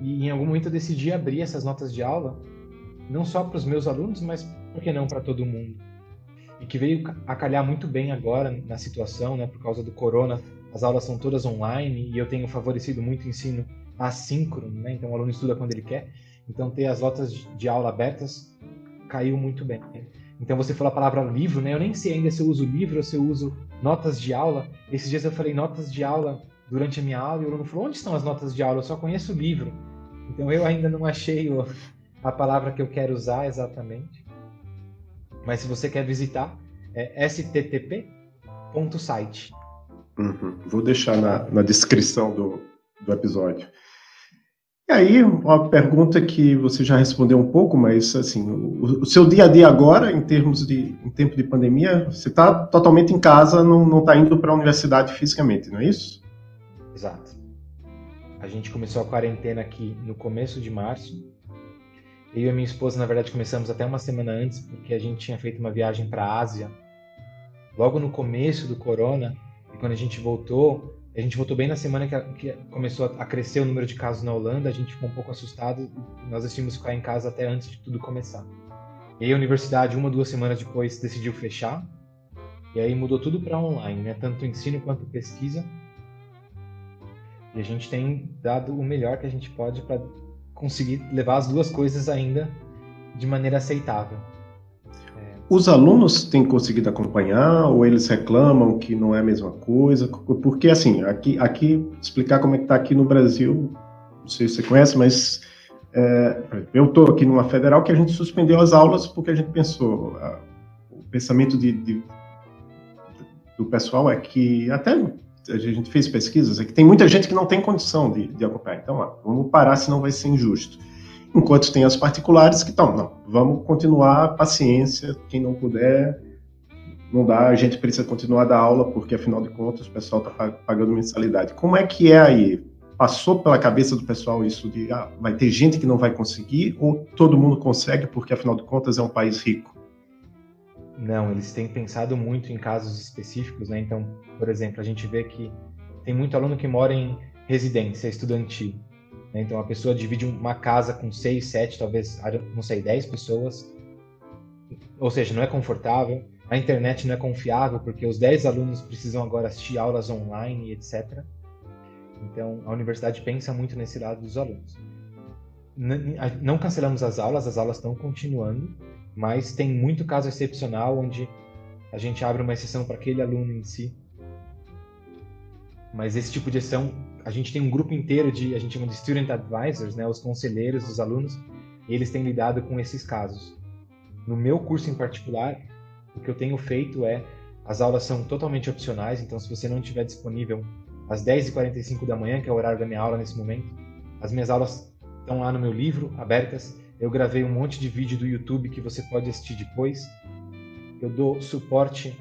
Speaker 2: E em algum momento eu decidi abrir essas notas de aula, não só para os meus alunos, mas por que não para todo mundo. E que veio a calhar muito bem agora na situação, né, por causa do corona. As aulas são todas online e eu tenho favorecido muito o ensino assíncrono, né? Então o aluno estuda quando ele quer. Então ter as notas de aula abertas caiu muito bem. Então você falou a palavra livro, né? Eu nem sei ainda se eu uso livro ou se eu uso notas de aula. Esses dias eu falei notas de aula durante a minha aula e o aluno falou: onde estão as notas de aula? Eu só conheço o livro. Então eu ainda não achei o, a palavra que eu quero usar exatamente. Mas se você quer visitar, é sttp.site.
Speaker 1: Uhum. Vou deixar na, na descrição do, do episódio. E aí, uma pergunta que você já respondeu um pouco, mas assim, o, o seu dia a dia agora, em termos de em tempo de pandemia, você está totalmente em casa, não está indo para a universidade fisicamente, não é isso?
Speaker 2: Exato. A gente começou a quarentena aqui no começo de março. Eu e a minha esposa, na verdade, começamos até uma semana antes, porque a gente tinha feito uma viagem para a Ásia. Logo no começo do corona, e quando a gente voltou, A gente voltou bem na semana que, que, começou a crescer o número de casos na Holanda, a gente ficou um pouco assustado, nós decidimos ficar em casa até antes de tudo começar. E aí a universidade, uma, duas semanas depois, decidiu fechar, e aí mudou tudo para online, né? tanto ensino quanto pesquisa. E a gente tem dado o melhor que a gente pode para conseguir levar as duas coisas ainda de maneira aceitável.
Speaker 1: Os alunos têm conseguido acompanhar ou eles reclamam que não é a mesma coisa? Porque, assim, aqui, aqui explicar como é que está aqui no Brasil, não sei se você conhece, mas é, eu estou aqui numa federal que a gente suspendeu as aulas porque a gente pensou, a, o pensamento de, de, do pessoal é que, até a gente fez pesquisas, é que tem muita gente que não tem condição de, de acompanhar. Então, ó, vamos parar, senão vai ser injusto enquanto tem as particulares que estão, não, vamos continuar, paciência, quem não puder, não dá, a gente precisa continuar a dar aula, porque afinal de contas o pessoal está pagando mensalidade. Como é que é aí? Passou pela cabeça do pessoal isso de, ah, vai ter gente que não vai conseguir, ou todo mundo consegue, porque afinal de contas é um país rico?
Speaker 2: Não, eles têm pensado muito em casos específicos, né? Então, por exemplo, a gente vê que tem muito aluno que mora em residência estudantil. Né? Então a pessoa divide uma casa com seis, sete, talvez, não sei, dez pessoas. Ou seja, não é confortável. A internet não é confiável porque os dez alunos precisam agora assistir aulas online, etc. Então a universidade pensa muito nesse lado dos alunos. Não cancelamos as aulas, as aulas estão continuando, mas tem muito caso excepcional onde a gente abre uma exceção para aquele aluno em si. Mas esse tipo de exceção a gente tem um grupo inteiro de, a gente chama de student advisors, né, os conselheiros dos alunos, eles têm lidado com esses casos. No meu curso em particular, o que eu tenho feito é, as aulas são totalmente opcionais, então se você não estiver disponível às 10h45 da manhã, que é o horário da minha aula nesse momento, as minhas aulas estão lá no meu livro, abertas. Eu gravei um monte de vídeo do YouTube que você pode assistir depois. Eu dou suporte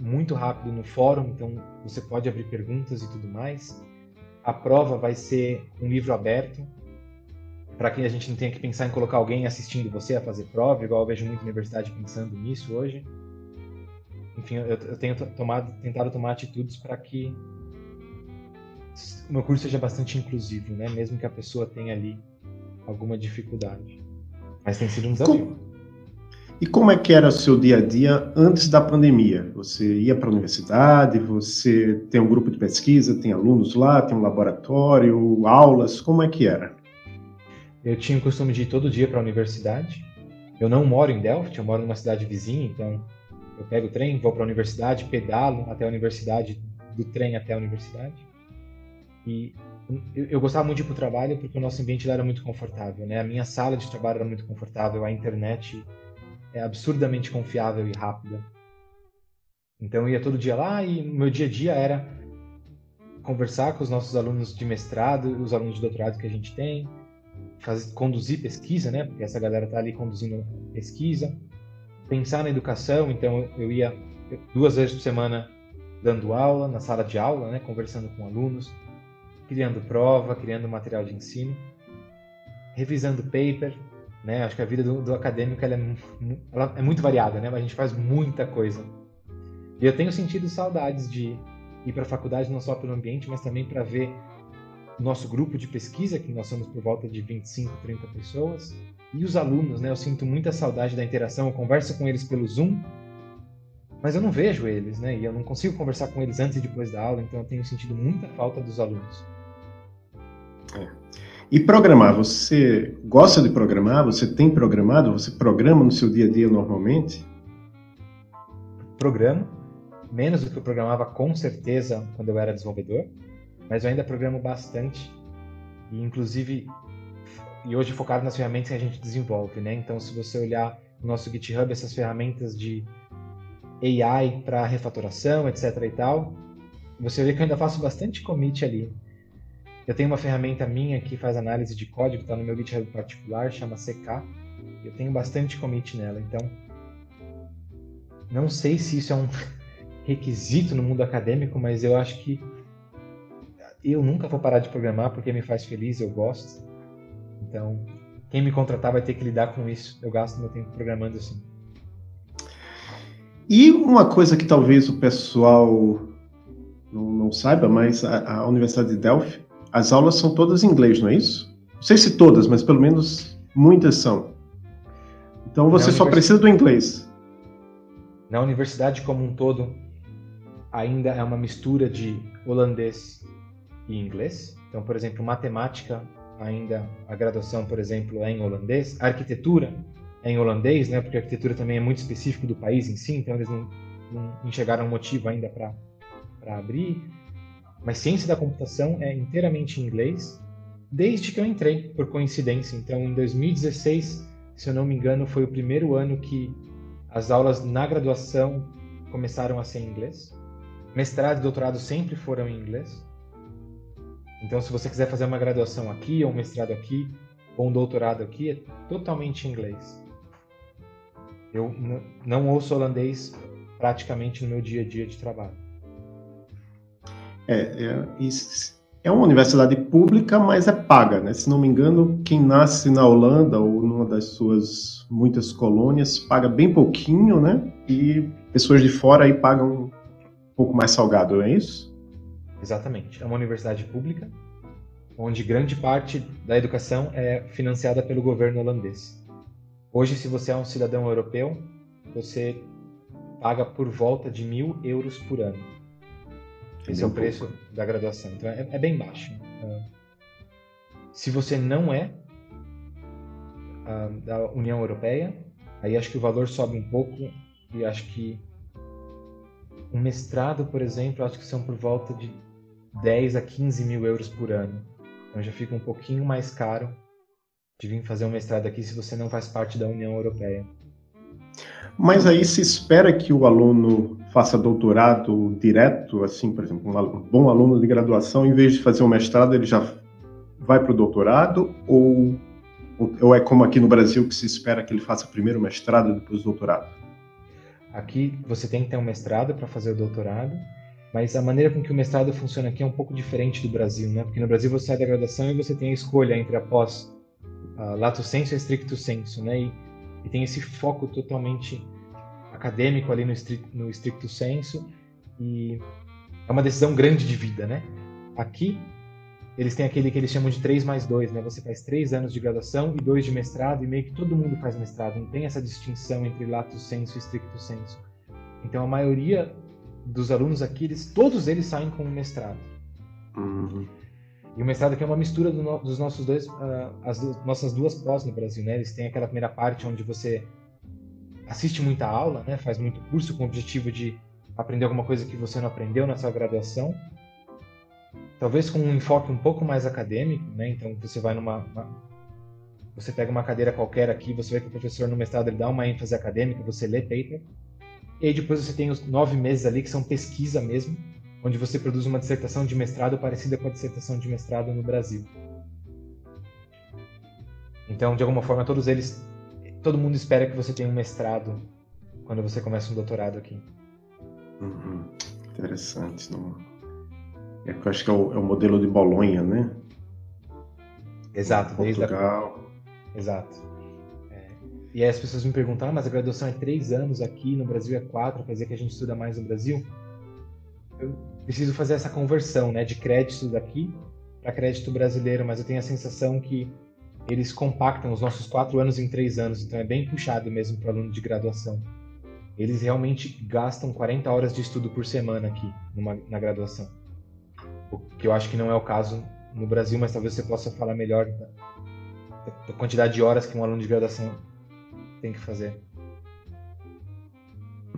Speaker 2: muito rápido no fórum, então você pode abrir perguntas e tudo mais. A prova vai ser um livro aberto, para que a gente não tenha que pensar em colocar alguém assistindo você a fazer prova, igual eu vejo muita universidade pensando nisso hoje. Enfim, eu, eu tenho tomado, tentado tomar atitudes para que o meu curso seja bastante inclusivo, né? Mesmo que a pessoa tenha ali alguma dificuldade. Mas tem sido um desafio.
Speaker 1: E como é que era o seu dia a dia antes da pandemia? Você ia para a universidade, você tem um grupo de pesquisa, tem alunos lá, tem um laboratório, aulas, como é que era?
Speaker 2: Eu tinha o costume de ir todo dia para a universidade. Eu não moro em Delft, eu moro numa cidade vizinha, então eu pego o trem, vou para a universidade, pedalo até a universidade, do trem até a universidade. E eu, eu gostava muito de ir para o trabalho porque o nosso ambiente lá era muito confortável, né? A minha sala de trabalho era muito confortável, a internet é absurdamente confiável e rápida. Então eu ia todo dia lá e meu dia a dia era conversar com os nossos alunos de mestrado, os alunos de doutorado que a gente tem, fazer, conduzir pesquisa, né? Porque essa galera tá ali conduzindo pesquisa, pensar na educação. Então eu ia duas vezes por semana dando aula na sala de aula, né? Conversando com alunos, criando prova, criando material de ensino, revisando paper, né? Acho que a vida do, do acadêmico ela é, ela é, muito variada, né? Mas a gente faz muita coisa. E eu tenho sentido saudades de ir para a faculdade não só pelo ambiente, mas também para ver nosso grupo de pesquisa, que nós somos por volta de 25, 30 pessoas, e os alunos, né? Eu sinto muita saudade da interação, eu converso com eles pelo Zoom, mas eu não vejo eles, né? E eu não consigo conversar com eles antes e depois da aula, então eu tenho sentido muita falta dos alunos.
Speaker 1: É. E programar, você gosta de programar? Você tem programado? Você programa no seu dia a dia normalmente?
Speaker 2: Programo, menos do que eu programava com certeza quando eu era desenvolvedor, mas eu ainda programo bastante e inclusive e hoje focado nas ferramentas que a gente desenvolve, né? Então, se você olhar no nosso GitHub essas ferramentas de AI para refatoração, etc e tal, você vê que eu ainda faço bastante commit ali. Eu tenho uma ferramenta minha que faz análise de código, está no meu GitHub particular, chama CK. Eu tenho bastante commit nela, então não sei se isso é um (laughs) requisito no mundo acadêmico, mas eu acho que eu nunca vou parar de programar porque me faz feliz, eu gosto. Então, quem me contratar vai ter que lidar com isso. Eu gasto meu tempo programando assim.
Speaker 1: E uma coisa que talvez o pessoal não, não saiba, mas a, a, Universidade de Delphi, as aulas são todas em inglês, não é isso? Não sei se todas, mas pelo menos muitas são. Então você só precisa do inglês.
Speaker 2: Na universidade como um todo, ainda é uma mistura de holandês e inglês. Então, por exemplo, matemática, ainda a graduação, por exemplo, é em holandês. A arquitetura é em holandês, né? Porque a arquitetura também é muito específico do país em si, então eles não, não enxergaram motivo ainda para abrir. Mas ciência da computação é inteiramente em inglês, desde que eu entrei, por coincidência. Então, em 2016, se eu não me engano, foi o primeiro ano que as aulas na graduação começaram a ser em inglês. Mestrado e doutorado sempre foram em inglês. Então, se você quiser fazer uma graduação aqui, ou um mestrado aqui, ou um doutorado aqui, é totalmente em inglês. Eu não ouço holandês praticamente no meu dia a dia de trabalho.
Speaker 1: É, é, é uma universidade pública, mas é paga, né? Se não me engano, quem nasce na Holanda ou numa das suas muitas colônias paga bem pouquinho, né? E pessoas de fora aí pagam um pouco mais salgado, não é isso?
Speaker 2: Exatamente. É uma universidade pública, onde grande parte da educação é financiada pelo governo holandês. Hoje, se você é um cidadão europeu, você paga por volta de mil euros por ano. É Esse é o preço pouco. da graduação. Então é, é bem baixo. Uh, se você não é da União Europeia, aí acho que o valor sobe um pouco e acho que um mestrado, por exemplo, acho que são por volta de 10 a 15 mil euros por ano. Então já fica um pouquinho mais caro de vir fazer um mestrado aqui se você não faz parte da União Europeia.
Speaker 1: Mas aí se espera que o aluno faça doutorado direto, assim, por exemplo, um bom aluno de graduação, em vez de fazer um mestrado, ele já vai para o doutorado? Ou, ou é como aqui no Brasil, que se espera que ele faça primeiro o mestrado e depois o doutorado?
Speaker 2: Aqui você tem que ter um mestrado para fazer o doutorado, mas a maneira com que o mestrado funciona aqui é um pouco diferente do Brasil, né? Porque no Brasil você sai da graduação e você tem a escolha entre a pós uh, lato senso e stricto senso, né? E, e, tem esse foco totalmente acadêmico ali no, estricto, no estricto senso e é uma decisão grande de vida, né? Aqui eles têm aquele que eles chamam de 3 mais 2, né? Você faz três anos de graduação e dois de mestrado, e meio que todo mundo faz mestrado, não tem essa distinção entre lato senso e stricto senso. Então a maioria dos alunos aqui, eles, todos eles saem com um mestrado. Uhum. E o mestrado aqui é uma mistura do no, dos nossos dois, uh, as nossas duas pós no Brasil, né? Eles têm aquela primeira parte onde você assiste muita aula, né? Faz muito curso com o objetivo de aprender alguma coisa que você não aprendeu na sua graduação. Talvez com um enfoque um pouco mais acadêmico, né? Então você vai numa uma, você pega uma cadeira qualquer aqui, você vê que o professor no mestrado ele dá uma ênfase acadêmica, você lê paper. E aí depois você tem os nove meses ali que são pesquisa mesmo, onde você produz uma dissertação de mestrado parecida com a dissertação de mestrado no Brasil. Então, de alguma forma, todos eles, todo mundo espera que você tenha um mestrado quando você começa um doutorado aqui.
Speaker 1: Uhum. Interessante. Não... É, eu acho que é o, é o, modelo de Bolonha, né?
Speaker 2: Exato,
Speaker 1: desde Portugal.
Speaker 2: A... Exato. É. E aí as pessoas me perguntam, ah, mas a graduação é três anos aqui, no Brasil é quatro, quer dizer que a gente estuda mais no Brasil? eu preciso fazer essa conversão, né, de crédito daqui para crédito brasileiro, mas eu tenho a sensação que eles compactam os nossos quatro anos em três anos, então é bem puxado mesmo para aluno de graduação. Eles realmente gastam 40 horas de estudo por semana aqui numa, na graduação, o que eu acho que não é o caso no Brasil, mas talvez você possa falar melhor da, da quantidade de horas que um aluno de graduação tem que fazer.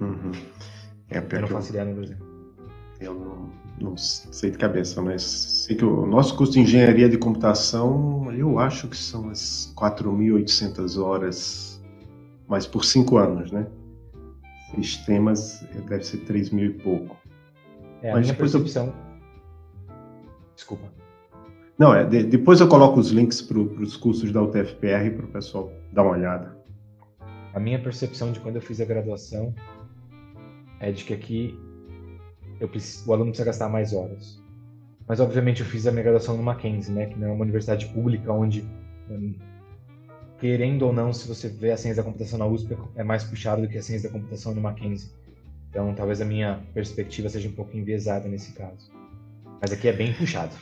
Speaker 1: Uhum.
Speaker 2: É, eu não faço ideia no Brasil.
Speaker 1: Eu não, não, sei de cabeça, mas sei que o nosso curso de engenharia de computação, eu acho que são as 4.800 horas, mas por cinco anos, né? Sistemas deve ser 3 mil e pouco.
Speaker 2: É, a mas minha percepção. Eu... Desculpa.
Speaker 1: Não, é, de, depois eu coloco os links para os cursos da UTFPR para o pessoal dar uma olhada.
Speaker 2: A minha percepção de quando eu fiz a graduação é de que aqui preciso, o aluno precisa gastar mais horas. Mas, obviamente, eu fiz a minha graduação no Mackenzie, né, que não é uma universidade pública onde, hum, querendo ou não, se você vê a ciência da computação na USP, é mais puxado do que a ciência da computação no Mackenzie. Então, talvez a minha perspectiva seja um pouco enviesada nesse caso. Mas aqui é bem puxado.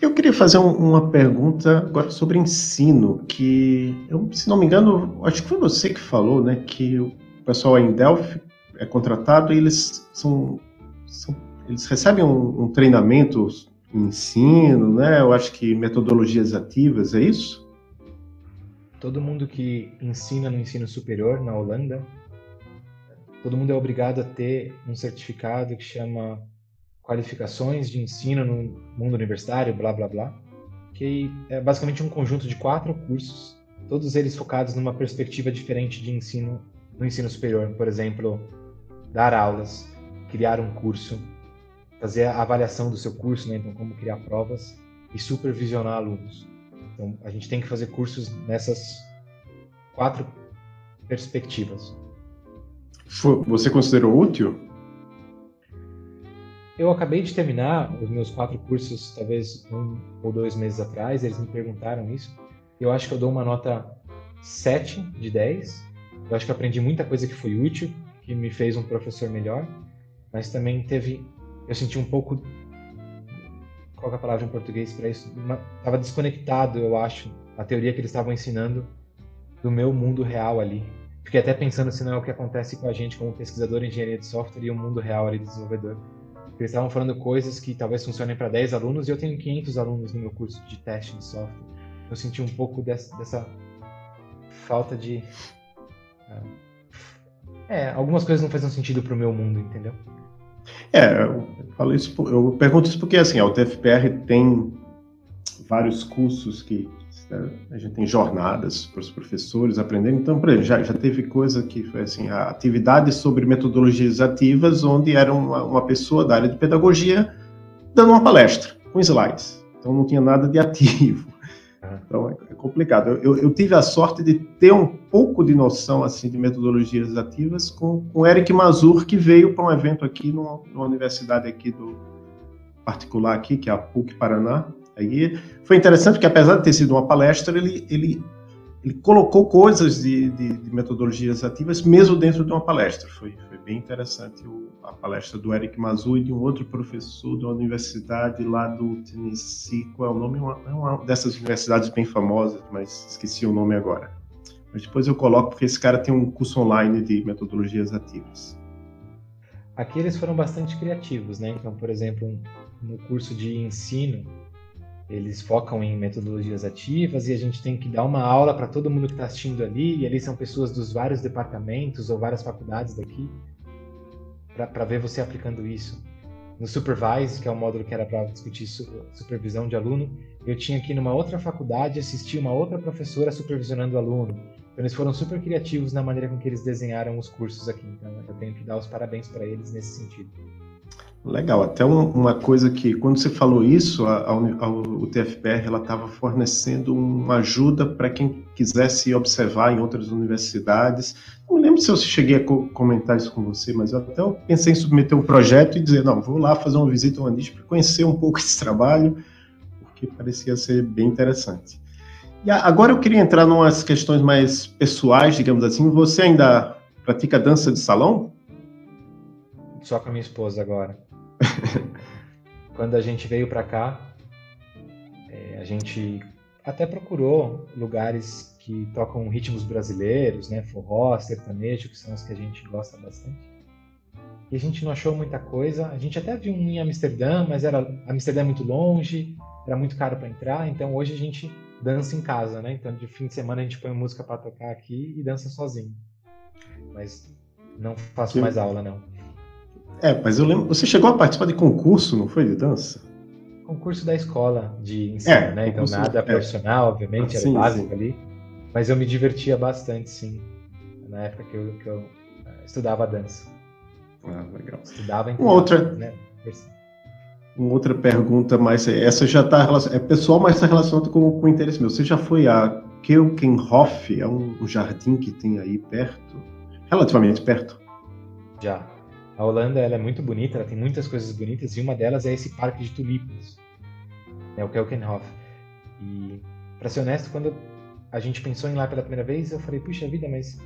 Speaker 1: Eu queria fazer um, uma pergunta agora sobre ensino, que, eu, se não me engano, acho que foi você que falou, né, que o pessoal em Delphi é contratado e eles são, são eles recebem um, um treinamento em ensino, né? Eu acho que metodologias ativas, é isso?
Speaker 2: Todo mundo que ensina no ensino superior na Holanda, todo mundo é obrigado a ter um certificado que chama qualificações de ensino no mundo universitário, blá blá blá, que é basicamente um conjunto de quatro cursos, todos eles focados numa perspectiva diferente de ensino no ensino superior, por exemplo, dar aulas, criar um curso, fazer a avaliação do seu curso, né? então como criar provas e supervisionar alunos. Então a gente tem que fazer cursos nessas quatro perspectivas.
Speaker 1: Você considerou útil?
Speaker 2: Eu acabei de terminar os meus quatro cursos, talvez um ou dois meses atrás, eles me perguntaram isso. Eu acho que eu dou uma nota 7 de 10. Eu acho que aprendi muita coisa que foi útil, que me fez um professor melhor, mas também teve. Eu senti um pouco. Qual é a palavra em português para isso? Estava desconectado, eu acho, a teoria que eles estavam ensinando do meu mundo real ali. Fiquei até pensando se não é o que acontece com a gente como pesquisador em engenharia de software e o mundo real ali, desenvolvedor eles estavam falando coisas que talvez funcionem para 10 alunos e eu tenho 500 alunos no meu curso de teste de software. Eu senti um pouco dessa, dessa falta de. Uh, é, algumas coisas não fazem sentido para o meu mundo, entendeu?
Speaker 1: É, eu falo isso, eu pergunto isso porque assim, a UTFPR tem vários cursos que né? A gente tem jornadas para os professores aprenderem. Então, por exemplo, já, já teve coisa que foi assim, atividades sobre metodologias ativas, onde era uma, uma pessoa da área de pedagogia dando uma palestra com slides. Então, não tinha nada de ativo. Então, é, é complicado. Eu, eu, tive a sorte de ter um pouco de noção assim de metodologias ativas com o Eric Mazur, que veio para um evento aqui numa, numa universidade aqui do particular aqui, que é a PUC Paraná, Aí foi interessante porque, apesar de ter sido uma palestra, ele, ele, ele colocou coisas de, de, de metodologias ativas mesmo dentro de uma palestra. Foi, foi bem interessante o, a palestra do Eric Mazu e de um outro professor da universidade lá do Tennessee. Qual é o nome? Uma, é uma dessas universidades bem famosas, mas esqueci o nome agora. Mas depois eu coloco porque esse cara tem um curso online de metodologias ativas.
Speaker 2: Aqui eles foram bastante criativos, né? Então, por exemplo, no curso de ensino, eles focam em metodologias ativas e a gente tem que dar uma aula para todo mundo que está assistindo ali, e ali são pessoas dos vários departamentos ou várias faculdades daqui, para ver você aplicando isso. No Supervise, que é o módulo que era para discutir supervisão de aluno, eu tinha aqui numa outra faculdade assistir uma outra professora supervisionando o aluno. Então eles foram super criativos na maneira com que eles desenharam os cursos aqui. Então eu tenho que dar os parabéns para eles nesse sentido.
Speaker 1: Legal, até uma coisa que quando você falou isso, a, a, a UTFPR ela estava fornecendo uma ajuda para quem quisesse observar em outras universidades. Não lembro se eu cheguei a co comentar isso com você, mas eu até pensei em submeter um projeto e dizer, não, vou lá fazer uma visita ao Andis para conhecer um pouco (laughs) esse trabalho, porque parecia ser bem interessante. E agora eu queria entrar em umas questões mais pessoais, digamos assim. Você ainda pratica dança de salão?
Speaker 2: Só com a minha esposa agora. (laughs) Quando a gente veio para cá, é, a gente até procurou lugares que tocam ritmos brasileiros, né, forró, sertanejo, que são os que a gente gosta bastante. E a gente não achou muita coisa. A gente até viu um em Amsterdã, mas era Amsterdã é muito longe, era muito caro para entrar. Então hoje a gente dança em casa, né? Então de fim de semana a gente põe música para tocar aqui e dança sozinho. Mas não faço mais aula não.
Speaker 1: É, mas eu lembro. Você chegou a participar de concurso, não foi? De dança?
Speaker 2: Concurso da escola de ensino, é, né? Então nada é. profissional, obviamente, era sim, básico sim. ali. Mas eu me divertia bastante, sim. Na época que eu, que eu uh, estudava dança.
Speaker 1: Ah, legal.
Speaker 2: Estudava em
Speaker 1: Uma outra. Né? Uma outra pergunta, mas essa já está é pessoal, mas está relacionada com, com o interesse meu. Você já foi a Keukenhof? É um, um jardim que tem aí perto, relativamente perto?
Speaker 2: Já. A Holanda ela é muito bonita, ela tem muitas coisas bonitas e uma delas é esse parque de tulipas, né, o Kelkenhof. E, para ser honesto, quando a gente pensou em ir lá pela primeira vez, eu falei, puxa vida, mas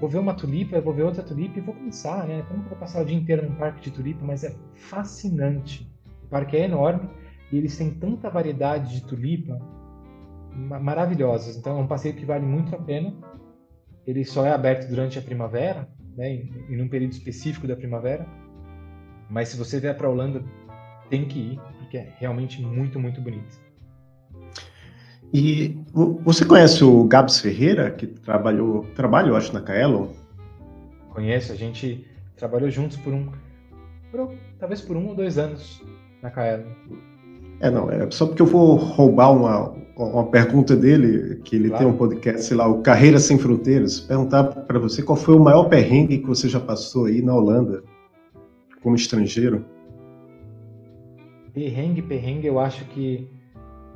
Speaker 2: vou ver uma tulipa, vou ver outra tulipa e vou pensar, né? Como que eu vou passar o dia inteiro num parque de tulipa? Mas é fascinante. O parque é enorme e eles têm tanta variedade de tulipa maravilhosas. Então é um passeio que vale muito a pena. Ele só é aberto durante a primavera, né? Em, um período específico da primavera. Mas se você vier para a Holanda, tem que ir, porque é realmente muito, muito bonito.
Speaker 1: E você conhece o Gabs Ferreira, que trabalhou, trabalha, eu acho, na Kaelon?
Speaker 2: Conheço, a gente trabalhou juntos por um, por, talvez por um ou dois anos na Kaelon.
Speaker 1: É, não, é só porque eu vou roubar uma, uma pergunta dele, que ele claro. tem um podcast, sei lá, o Carreira Sem Fronteiras, perguntar para você qual foi o maior perrengue que você já passou aí na Holanda, como estrangeiro.
Speaker 2: Perrengue, perrengue, eu acho que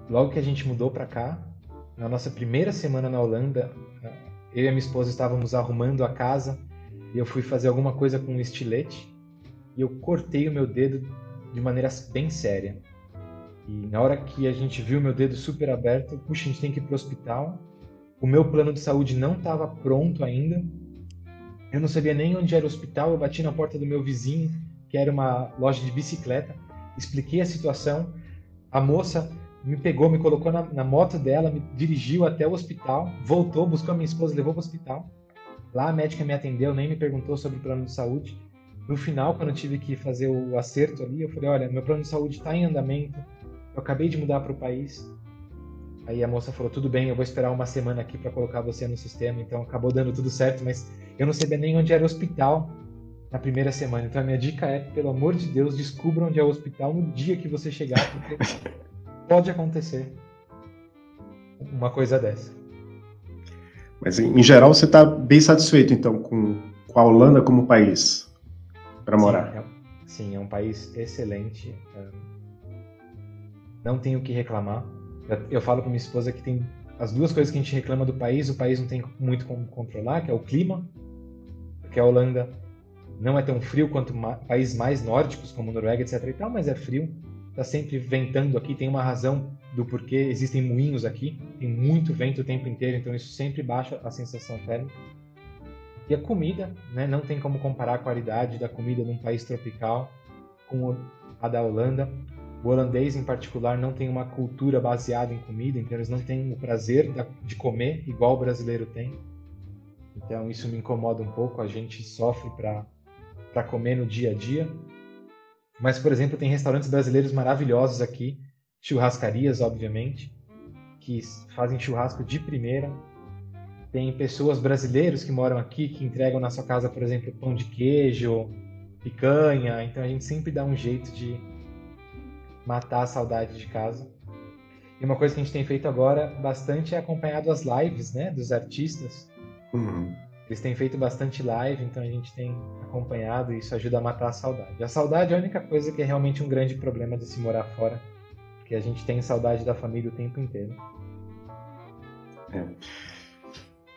Speaker 2: logo que a gente mudou para cá, na nossa primeira semana na Holanda, eu e a minha esposa estávamos arrumando a casa e eu fui fazer alguma coisa com um estilete e eu cortei o meu dedo de maneira bem séria. E na hora que a gente viu meu dedo super aberto, puxa, a gente tem que ir pro hospital. O meu plano de saúde não estava pronto ainda. Eu não sabia nem onde era o hospital. Eu bati na porta do meu vizinho, que era uma loja de bicicleta. Expliquei a situação. A moça me pegou, me colocou na, na, moto dela, me dirigiu até o hospital, voltou, buscou a minha esposa, levou para o hospital. Lá a médica me atendeu, nem me perguntou sobre o plano de saúde. No final, quando eu tive que fazer o acerto ali, eu falei: olha, meu plano de saúde está em andamento, eu acabei de mudar para o país. Aí a moça falou: tudo bem, eu vou esperar uma semana aqui para colocar você no sistema. Então acabou dando tudo certo, mas eu não sabia nem onde era o hospital na primeira semana. Então a minha dica é: pelo amor de Deus, descubra onde é o hospital no dia que você chegar, porque (laughs) pode acontecer uma coisa dessa.
Speaker 1: Mas em geral você está bem satisfeito então com, com a Holanda como país para morar?
Speaker 2: Sim é, sim, é um país excelente. É, não tenho o que reclamar. Eu, eu falo para minha esposa que tem as duas coisas que a gente reclama do país, o país não tem muito como controlar, que é o clima, porque a Holanda não é tão frio quanto países mais nórdicos como Noruega, etc. E tal, mas é frio está sempre ventando aqui, tem uma razão do porquê existem moinhos aqui, tem muito vento o tempo inteiro, então isso sempre baixa a sensação térmica. E a comida, né, não tem como comparar a qualidade da comida num país tropical com a da Holanda. O holandês, em particular, não tem uma cultura baseada em comida, então eles não têm o prazer de comer igual o brasileiro tem. Então isso me incomoda um pouco, a gente sofre para comer no dia a dia. Mas, por exemplo, tem restaurantes brasileiros maravilhosos aqui, churrascarias, obviamente, que fazem churrasco de primeira. Tem pessoas brasileiros que moram aqui que entregam na sua casa, por exemplo, pão de queijo, picanha. Então a gente sempre dá um jeito de matar a saudade de casa. E uma coisa que a gente tem feito agora bastante é acompanhado as lives, né, dos artistas. Uhum. Eles têm feito bastante live, então a gente tem acompanhado e isso ajuda a matar a saudade. A saudade é a única coisa que é realmente um grande problema de se morar fora, porque a gente tem saudade da família o tempo inteiro.
Speaker 1: É.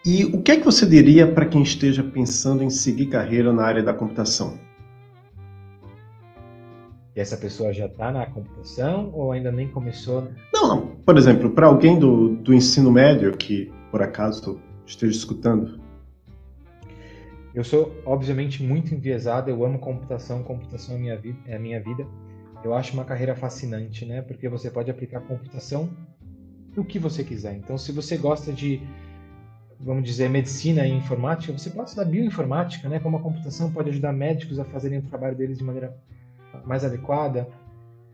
Speaker 1: E o que é que você diria para quem esteja pensando em seguir carreira na área da computação?
Speaker 2: E essa pessoa já está na computação ou ainda nem começou?
Speaker 1: Não, não. Por exemplo, para alguém do, do ensino médio que por acaso esteja escutando,
Speaker 2: eu sou, obviamente, muito enviesado, eu amo computação, computação é, minha é a minha vida. Eu acho uma carreira fascinante, né? Porque você pode aplicar computação no que você quiser. Então, se você gosta de, vamos dizer, medicina e informática, você pode estudar bioinformática, né? Como a computação pode ajudar médicos a fazerem o trabalho deles de maneira mais adequada.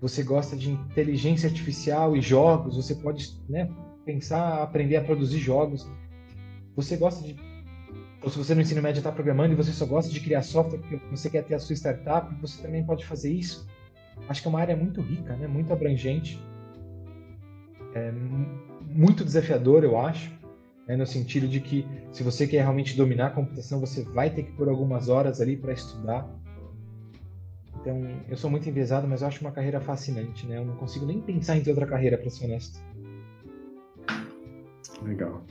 Speaker 2: Você gosta de inteligência artificial e jogos, você pode né, pensar, aprender a produzir jogos. Você gosta de ou se você no ensino médio está programando e você só gosta de criar software porque você quer ter a sua startup, você também pode fazer isso. Acho que é uma área muito rica, né? muito abrangente, é muito desafiador, eu acho, né? no sentido de que se você quer realmente dominar a computação, você vai ter que pôr algumas horas ali para estudar. Então, eu sou muito enviesado, mas eu acho uma carreira fascinante, né? Eu não consigo nem pensar em ter outra carreira, para ser honesto.
Speaker 1: Legal.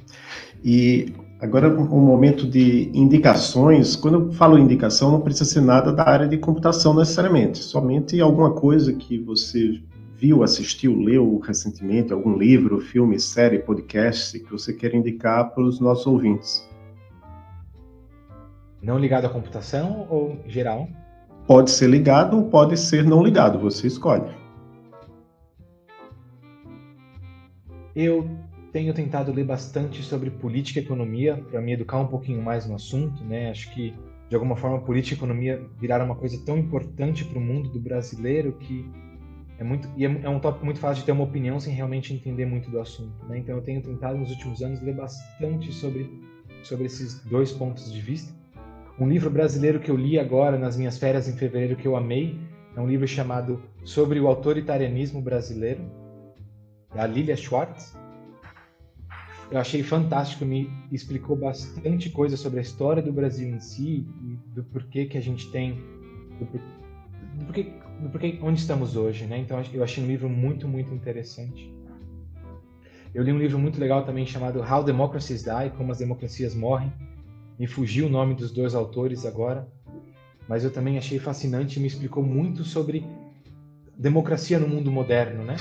Speaker 1: E agora um momento de indicações. Quando eu falo indicação, não precisa ser nada da área de computação necessariamente, somente alguma coisa que você viu, assistiu, leu recentemente, algum livro, filme, série, podcast que você quer indicar para os nossos ouvintes.
Speaker 2: Não ligado à computação ou geral?
Speaker 1: Pode ser ligado ou pode ser não ligado, você escolhe.
Speaker 2: Eu tenho tentado ler bastante sobre política e economia para me educar um pouquinho mais no assunto, né? Acho que de alguma forma política e economia viraram uma coisa tão importante para o mundo do brasileiro que é muito e é, é um tópico muito fácil de ter uma opinião sem realmente entender muito do assunto, né? Então eu tenho tentado nos últimos anos ler bastante sobre sobre esses dois pontos de vista. Um livro brasileiro que eu li agora nas minhas férias em fevereiro que eu amei é um livro chamado Sobre o Autoritarianismo Brasileiro, da Lilia Schwartz eu achei fantástico, me explicou bastante coisa sobre a história do Brasil em si e do porquê que a gente tem, do, do porquê, do porquê onde estamos hoje, né? Então eu achei um livro muito, muito interessante. Eu li um livro muito legal também chamado How Democracies Die, Como as Democracias Morrem. Me fugiu o nome dos dois autores agora, mas eu também achei fascinante e me explicou muito sobre democracia no mundo moderno, né?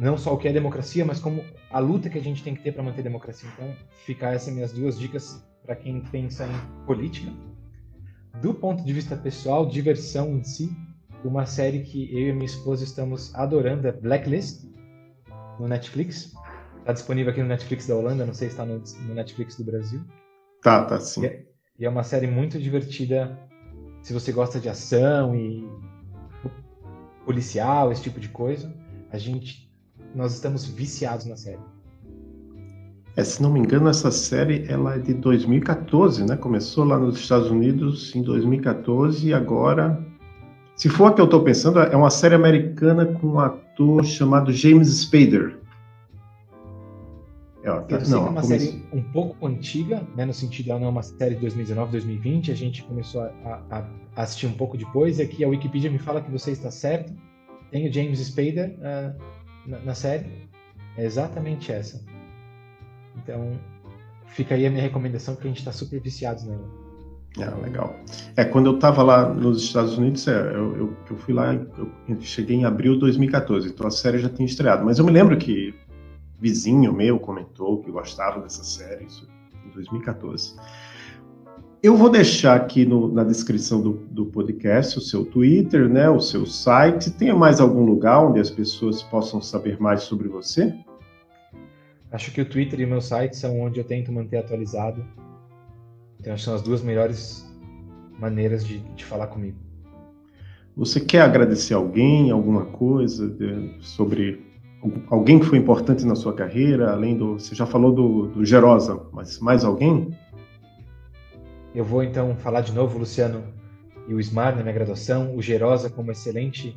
Speaker 2: não só o que é democracia, mas como a luta que a gente tem que ter para manter a democracia. Então, ficar essas minhas duas dicas para quem pensa em política. Do ponto de vista pessoal, diversão em si, uma série que eu e minha esposa estamos adorando é Blacklist, no Netflix. Está disponível aqui no Netflix da Holanda, não sei se está no, no, Netflix do Brasil.
Speaker 1: Tá, tá sim.
Speaker 2: E é, e é uma série muito divertida se você gosta de ação e policial, esse tipo de coisa. A gente nós estamos viciados na série.
Speaker 1: É, se não me engano, essa série ela é de 2014, né? Começou lá nos Estados Unidos em 2014 e agora, se for a que eu estou pensando, é uma série americana com um ator chamado James Spader.
Speaker 2: É, tá, eu sei não, que é uma comece... série um pouco antiga, né, no sentido ela não é uma série de 2019, 2020, a gente começou a, a, a, assistir um pouco depois, e aqui a Wikipedia me fala que você está certo, tem o James Spader, uh, na, na série é exatamente essa. Então, fica aí a minha recomendação, porque a gente está super viciados nela.
Speaker 1: Ah, legal. É, quando eu estava lá nos Estados Unidos, é, eu, eu, eu, fui lá, eu cheguei em abril de 2014, então a série já tinha estreado. Mas eu me lembro que vizinho meu comentou que gostava dessa série, isso em 2014. Eu vou deixar aqui no, na descrição do, do, podcast o seu Twitter, né, o seu site. Tem mais algum lugar onde as pessoas possam saber mais sobre você?
Speaker 2: Acho que o Twitter e o meu site são onde eu tento manter atualizado. Então, são as duas melhores maneiras de, de falar comigo.
Speaker 1: Você quer agradecer alguém, alguma coisa de, sobre alguém que foi importante na sua carreira, além do. Você já falou do, do Gerosa, mas mais alguém?
Speaker 2: Eu vou então falar de novo, Luciano e o Smar na minha graduação, o Gerosa como excelente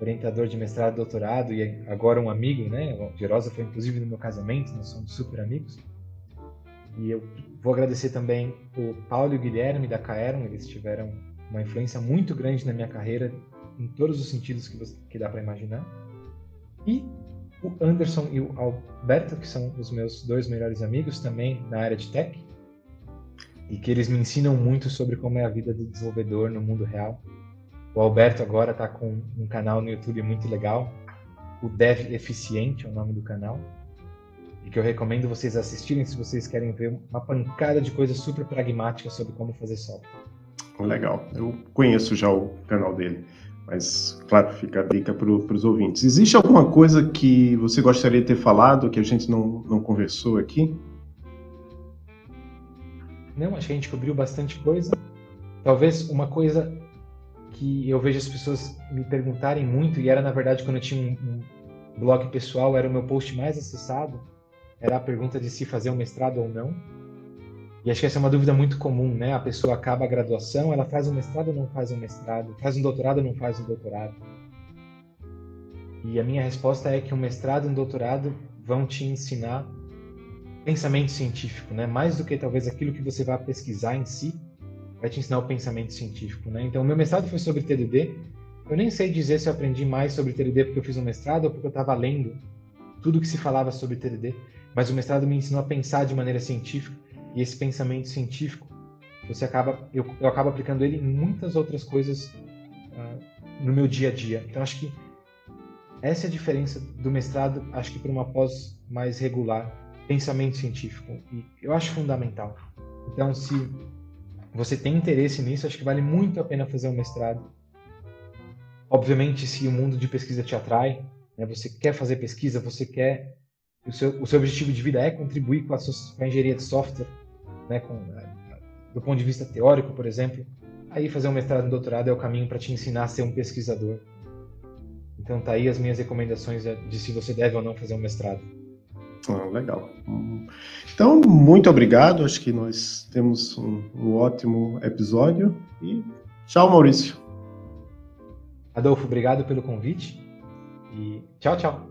Speaker 2: orientador de mestrado e doutorado e agora um amigo, né? O Gerosa foi inclusive no meu casamento, nós somos super amigos. E eu vou agradecer também o Paulo e o Guilherme da Caeron, eles tiveram uma influência muito grande na minha carreira em todos os sentidos que, você, que dá para imaginar. E o Anderson e o Alberto, que são os meus dois melhores amigos também na área de tech e que eles me ensinam muito sobre como é a vida do desenvolvedor no mundo real. O Alberto agora está com um canal no YouTube muito legal, o Dev Eficiente é o nome do canal, e que eu recomendo vocês assistirem se vocês querem ver uma pancada de coisas super pragmáticas sobre como fazer software.
Speaker 1: Legal, eu conheço já o canal dele, mas claro, fica a dica para os ouvintes. Existe alguma coisa que você gostaria de ter falado que a gente não, não conversou aqui?
Speaker 2: Não, acho que a gente cobriu bastante coisa. Talvez uma coisa que eu vejo as pessoas me perguntarem muito, e era na verdade quando eu tinha um, um blog pessoal, era o meu post mais acessado, era a pergunta de se fazer um mestrado ou não. E acho que essa é uma dúvida muito comum, né? A pessoa acaba a graduação, ela faz um mestrado ou não faz um mestrado? Faz um doutorado ou não faz um doutorado? E a minha resposta é que um mestrado e um doutorado vão te ensinar pensamento científico, né? Mais do que talvez aquilo que você vai pesquisar em si, vai te ensinar o pensamento científico, né? Então, meu mestrado foi sobre TDD. Eu nem sei dizer se eu aprendi mais sobre TDD porque eu fiz um mestrado ou porque eu estava lendo tudo que se falava sobre TDD, mas o mestrado me ensinou a pensar de maneira científica e esse pensamento científico, você acaba eu, eu acabo aplicando ele em muitas outras coisas uh, no meu dia a dia. Então, acho que essa é a diferença do mestrado, acho que para uma pós mais regular pensamento científico. E eu acho fundamental. Então, se você tem interesse nisso, acho que vale muito a pena fazer um mestrado. Obviamente, se o mundo de pesquisa te atrai, né, você quer fazer pesquisa, você quer. O seu, o seu objetivo de vida é contribuir com a, com a engenharia de software, né, com, é, do ponto de vista teórico, por exemplo, aí fazer um mestrado e um doutorado é o caminho para te ensinar a ser um pesquisador. Então tá aí as minhas recomendações de se você deve ou não fazer um mestrado.
Speaker 1: Ah, legal. Então, muito obrigado. Acho que nós temos um, um ótimo episódio. E tchau, Maurício.
Speaker 2: Adolfo, obrigado pelo convite. E tchau, tchau.